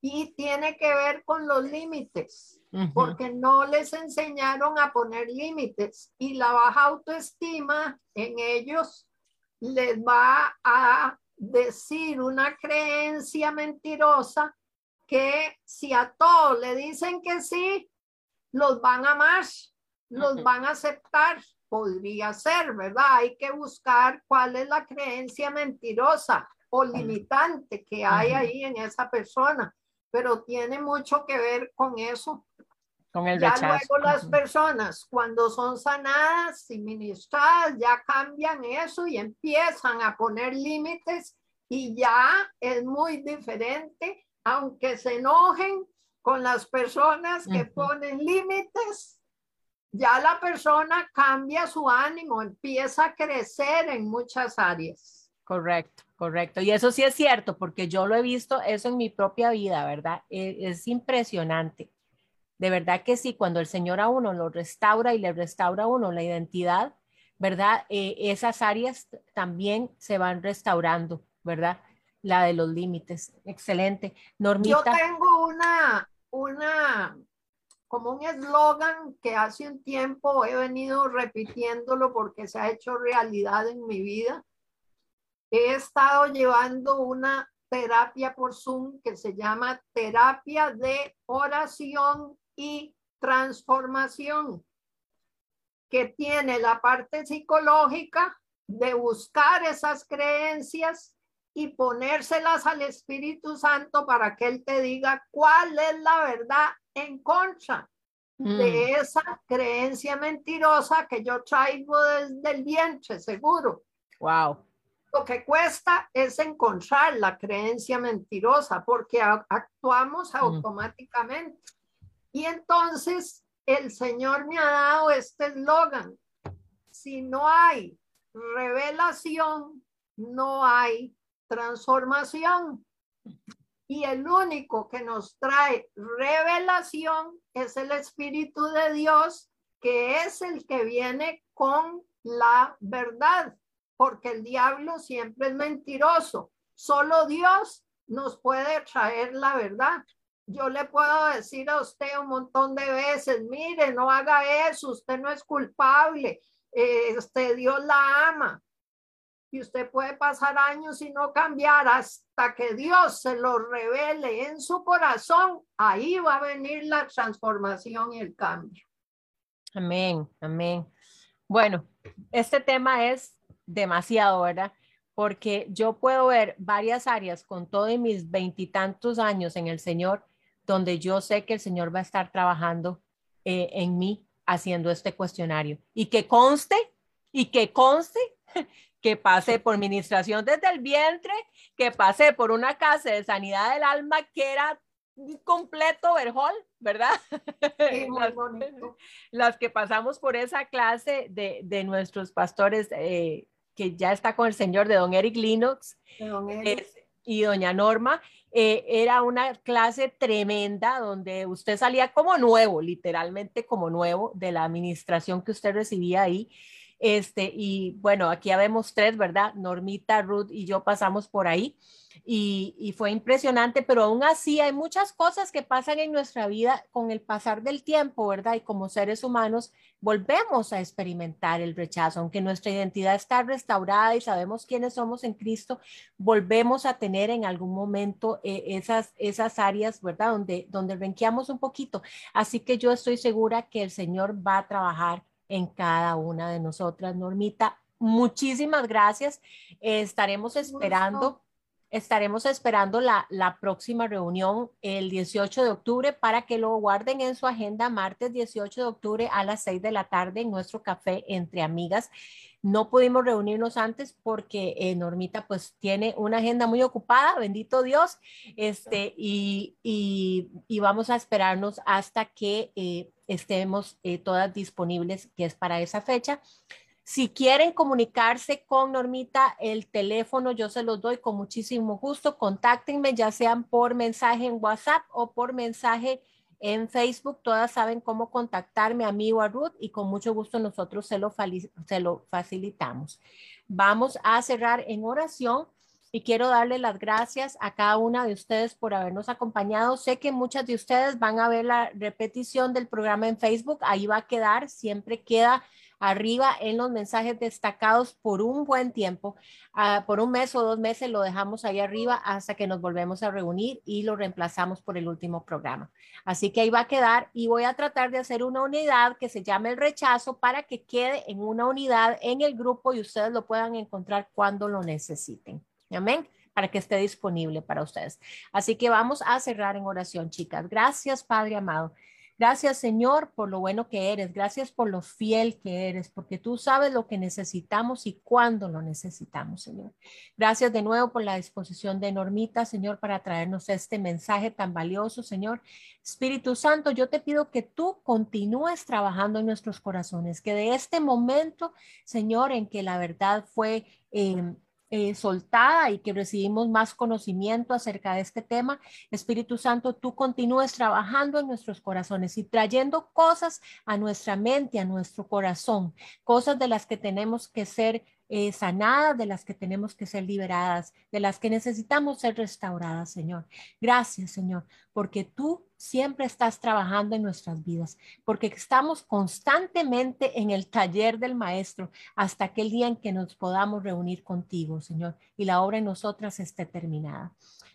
Y tiene que ver con los límites, porque no les enseñaron a poner límites y la baja autoestima en ellos les va a decir una creencia mentirosa que si a todos le dicen que sí, los van a amar, los van a aceptar. Podría ser, ¿verdad? Hay que buscar cuál es la creencia mentirosa o limitante que hay ahí en esa persona, pero tiene mucho que ver con eso. Con el ya luego las personas cuando son sanadas y ministradas ya cambian eso y empiezan a poner límites y ya es muy diferente, aunque se enojen con las personas que ponen límites, ya la persona cambia su ánimo, empieza a crecer en muchas áreas. Correcto, correcto. Y eso sí es cierto, porque yo lo he visto eso en mi propia vida, ¿verdad? E, es, impresionante. De verdad que sí, cuando el Señor a uno lo restaura y le restaura a uno la identidad, ¿verdad? Eh, esas áreas también se van restaurando, ¿verdad? La de los límites. Excelente. Normita. Yo tengo una, una como un eslogan que hace un tiempo he venido repitiéndolo porque se ha hecho realidad en mi vida. He estado llevando una terapia por Zoom que se llama terapia de oración y transformación, que tiene la parte psicológica de buscar esas creencias y ponérselas al Espíritu Santo para que Él te diga cuál es la verdad en contra de mm. esa creencia mentirosa que yo traigo desde el vientre, seguro. Wow. Lo que cuesta es encontrar la creencia mentirosa porque actuamos mm. automáticamente. Y entonces el Señor me ha dado este eslogan. Si no hay revelación, no hay transformación. Y el único que nos trae revelación es el Espíritu de Dios, que es el que viene con la verdad, porque el diablo siempre es mentiroso. Solo Dios nos puede traer la verdad. Yo le puedo decir a usted un montón de veces, mire, no haga eso, usted no es culpable, este Dios la ama, y usted puede pasar años y no cambiar hasta que Dios se lo revele en su corazón. Ahí va a venir la transformación y el cambio. Amén, amén. Bueno, este tema es demasiado, ¿verdad? Porque yo puedo ver varias áreas con todos mis veintitantos años en el Señor, donde yo sé que el Señor va a estar trabajando eh, en mí haciendo este cuestionario. Y que conste, y que conste que pasé por administración desde el vientre, que pasé por una casa de sanidad del alma que era un completo verjol, ¿verdad? las, las, que pasamos por esa clase de, de nuestros pastores eh, que ya está con el señor de don Eric Linux y doña Norma, eh, era una clase tremenda donde usted salía como nuevo, literalmente como nuevo de la administración que usted recibía ahí. Este, y bueno, aquí ya vemos tres, ¿verdad? Normita, Ruth y yo pasamos por ahí y, fue impresionante, pero aún así hay muchas cosas que pasan en nuestra vida con el pasar del tiempo, ¿verdad? Y como seres humanos volvemos a experimentar el rechazo, aunque nuestra identidad está restaurada y sabemos quiénes somos en Cristo, volvemos a tener en algún momento eh, esas, esas áreas, ¿verdad? Donde, donde renqueamos un poquito. Así que yo estoy segura que el Señor va a trabajar en cada una de nosotras. Normita, muchísimas gracias. estaremos esperando estaremos esperando la, la, próxima reunión el 18 de octubre para que lo guarden en su agenda martes 18 de octubre a las 6 de la tarde en nuestro café entre amigas. No pudimos reunirnos antes porque eh, Normita pues tiene una agenda muy ocupada, bendito Dios, este, y, y, y vamos a esperarnos hasta que eh, estemos eh, todas disponibles, que es para esa fecha. Si quieren comunicarse con Normita, el teléfono yo se los doy con muchísimo gusto. Contáctenme ya sean por mensaje en WhatsApp o por mensaje en Facebook. Todas saben cómo contactarme a mí o a Ruth y con mucho gusto nosotros se lo, se lo facilitamos. Vamos a cerrar en oración y quiero darle las gracias a cada una de ustedes por habernos acompañado. Sé que muchas de ustedes van a ver la repetición del programa en Facebook. Ahí va a quedar, siempre queda arriba en los mensajes destacados por un buen tiempo, uh, por un mes o dos meses lo dejamos ahí arriba hasta que nos volvemos a reunir y lo reemplazamos por el último programa. Así que ahí va a quedar y voy a tratar de hacer una unidad que se llame el rechazo para que quede en una unidad en el grupo y ustedes lo puedan encontrar cuando lo necesiten. Amén para que esté disponible para ustedes. Así que vamos a cerrar en oración, chicas. Gracias, Padre amado. Gracias, Señor, por lo bueno que eres. Gracias por lo fiel que eres, porque tú sabes lo que necesitamos y cuándo lo necesitamos, Señor. Gracias de nuevo por la disposición de Normita, Señor, para traernos este mensaje tan valioso, Señor. Espíritu Santo, yo te pido que tú continúes trabajando en nuestros corazones, que de este momento, Señor, en que la verdad fue... Eh, eh, soltada y que recibimos más conocimiento acerca de este tema. Espíritu Santo, tú continúes trabajando en nuestros corazones y trayendo cosas a nuestra mente, a nuestro corazón, cosas de las que tenemos que ser eh, sanadas, de las que tenemos que ser liberadas, de las que necesitamos ser restauradas, Señor. Gracias, Señor, porque tú siempre estás trabajando en nuestras vidas, porque estamos constantemente en el taller del Maestro hasta aquel día en que nos podamos reunir contigo, Señor, y la obra en nosotras esté terminada.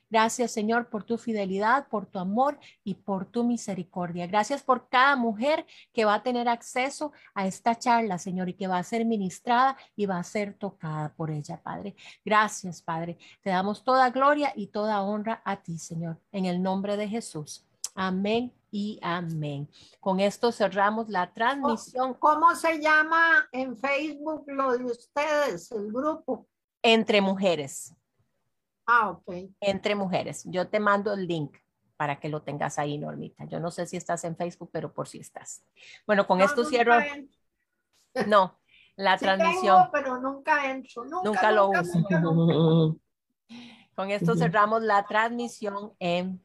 Gracias, Señor, por tu fidelidad, por tu amor y por tu misericordia. Gracias por cada mujer que va a tener acceso a esta charla, Señor, y que va a ser ministrada y va a ser tocada por ella, Padre. Gracias, Padre. Te damos toda gloria y toda honra a ti, Señor, en el nombre de Jesús. Amén y amén. Con esto cerramos la transmisión. ¿Cómo se llama en Facebook lo de ustedes, el grupo? Entre mujeres. Ah, ok. Entre mujeres. Yo te mando el link para que lo tengas ahí, Normita. Yo no sé si estás en Facebook, pero por si estás. Bueno, con esto cierro. No, la transmisión. pero nunca entro. Nunca, lo uso. con esto cerramos la transmisión en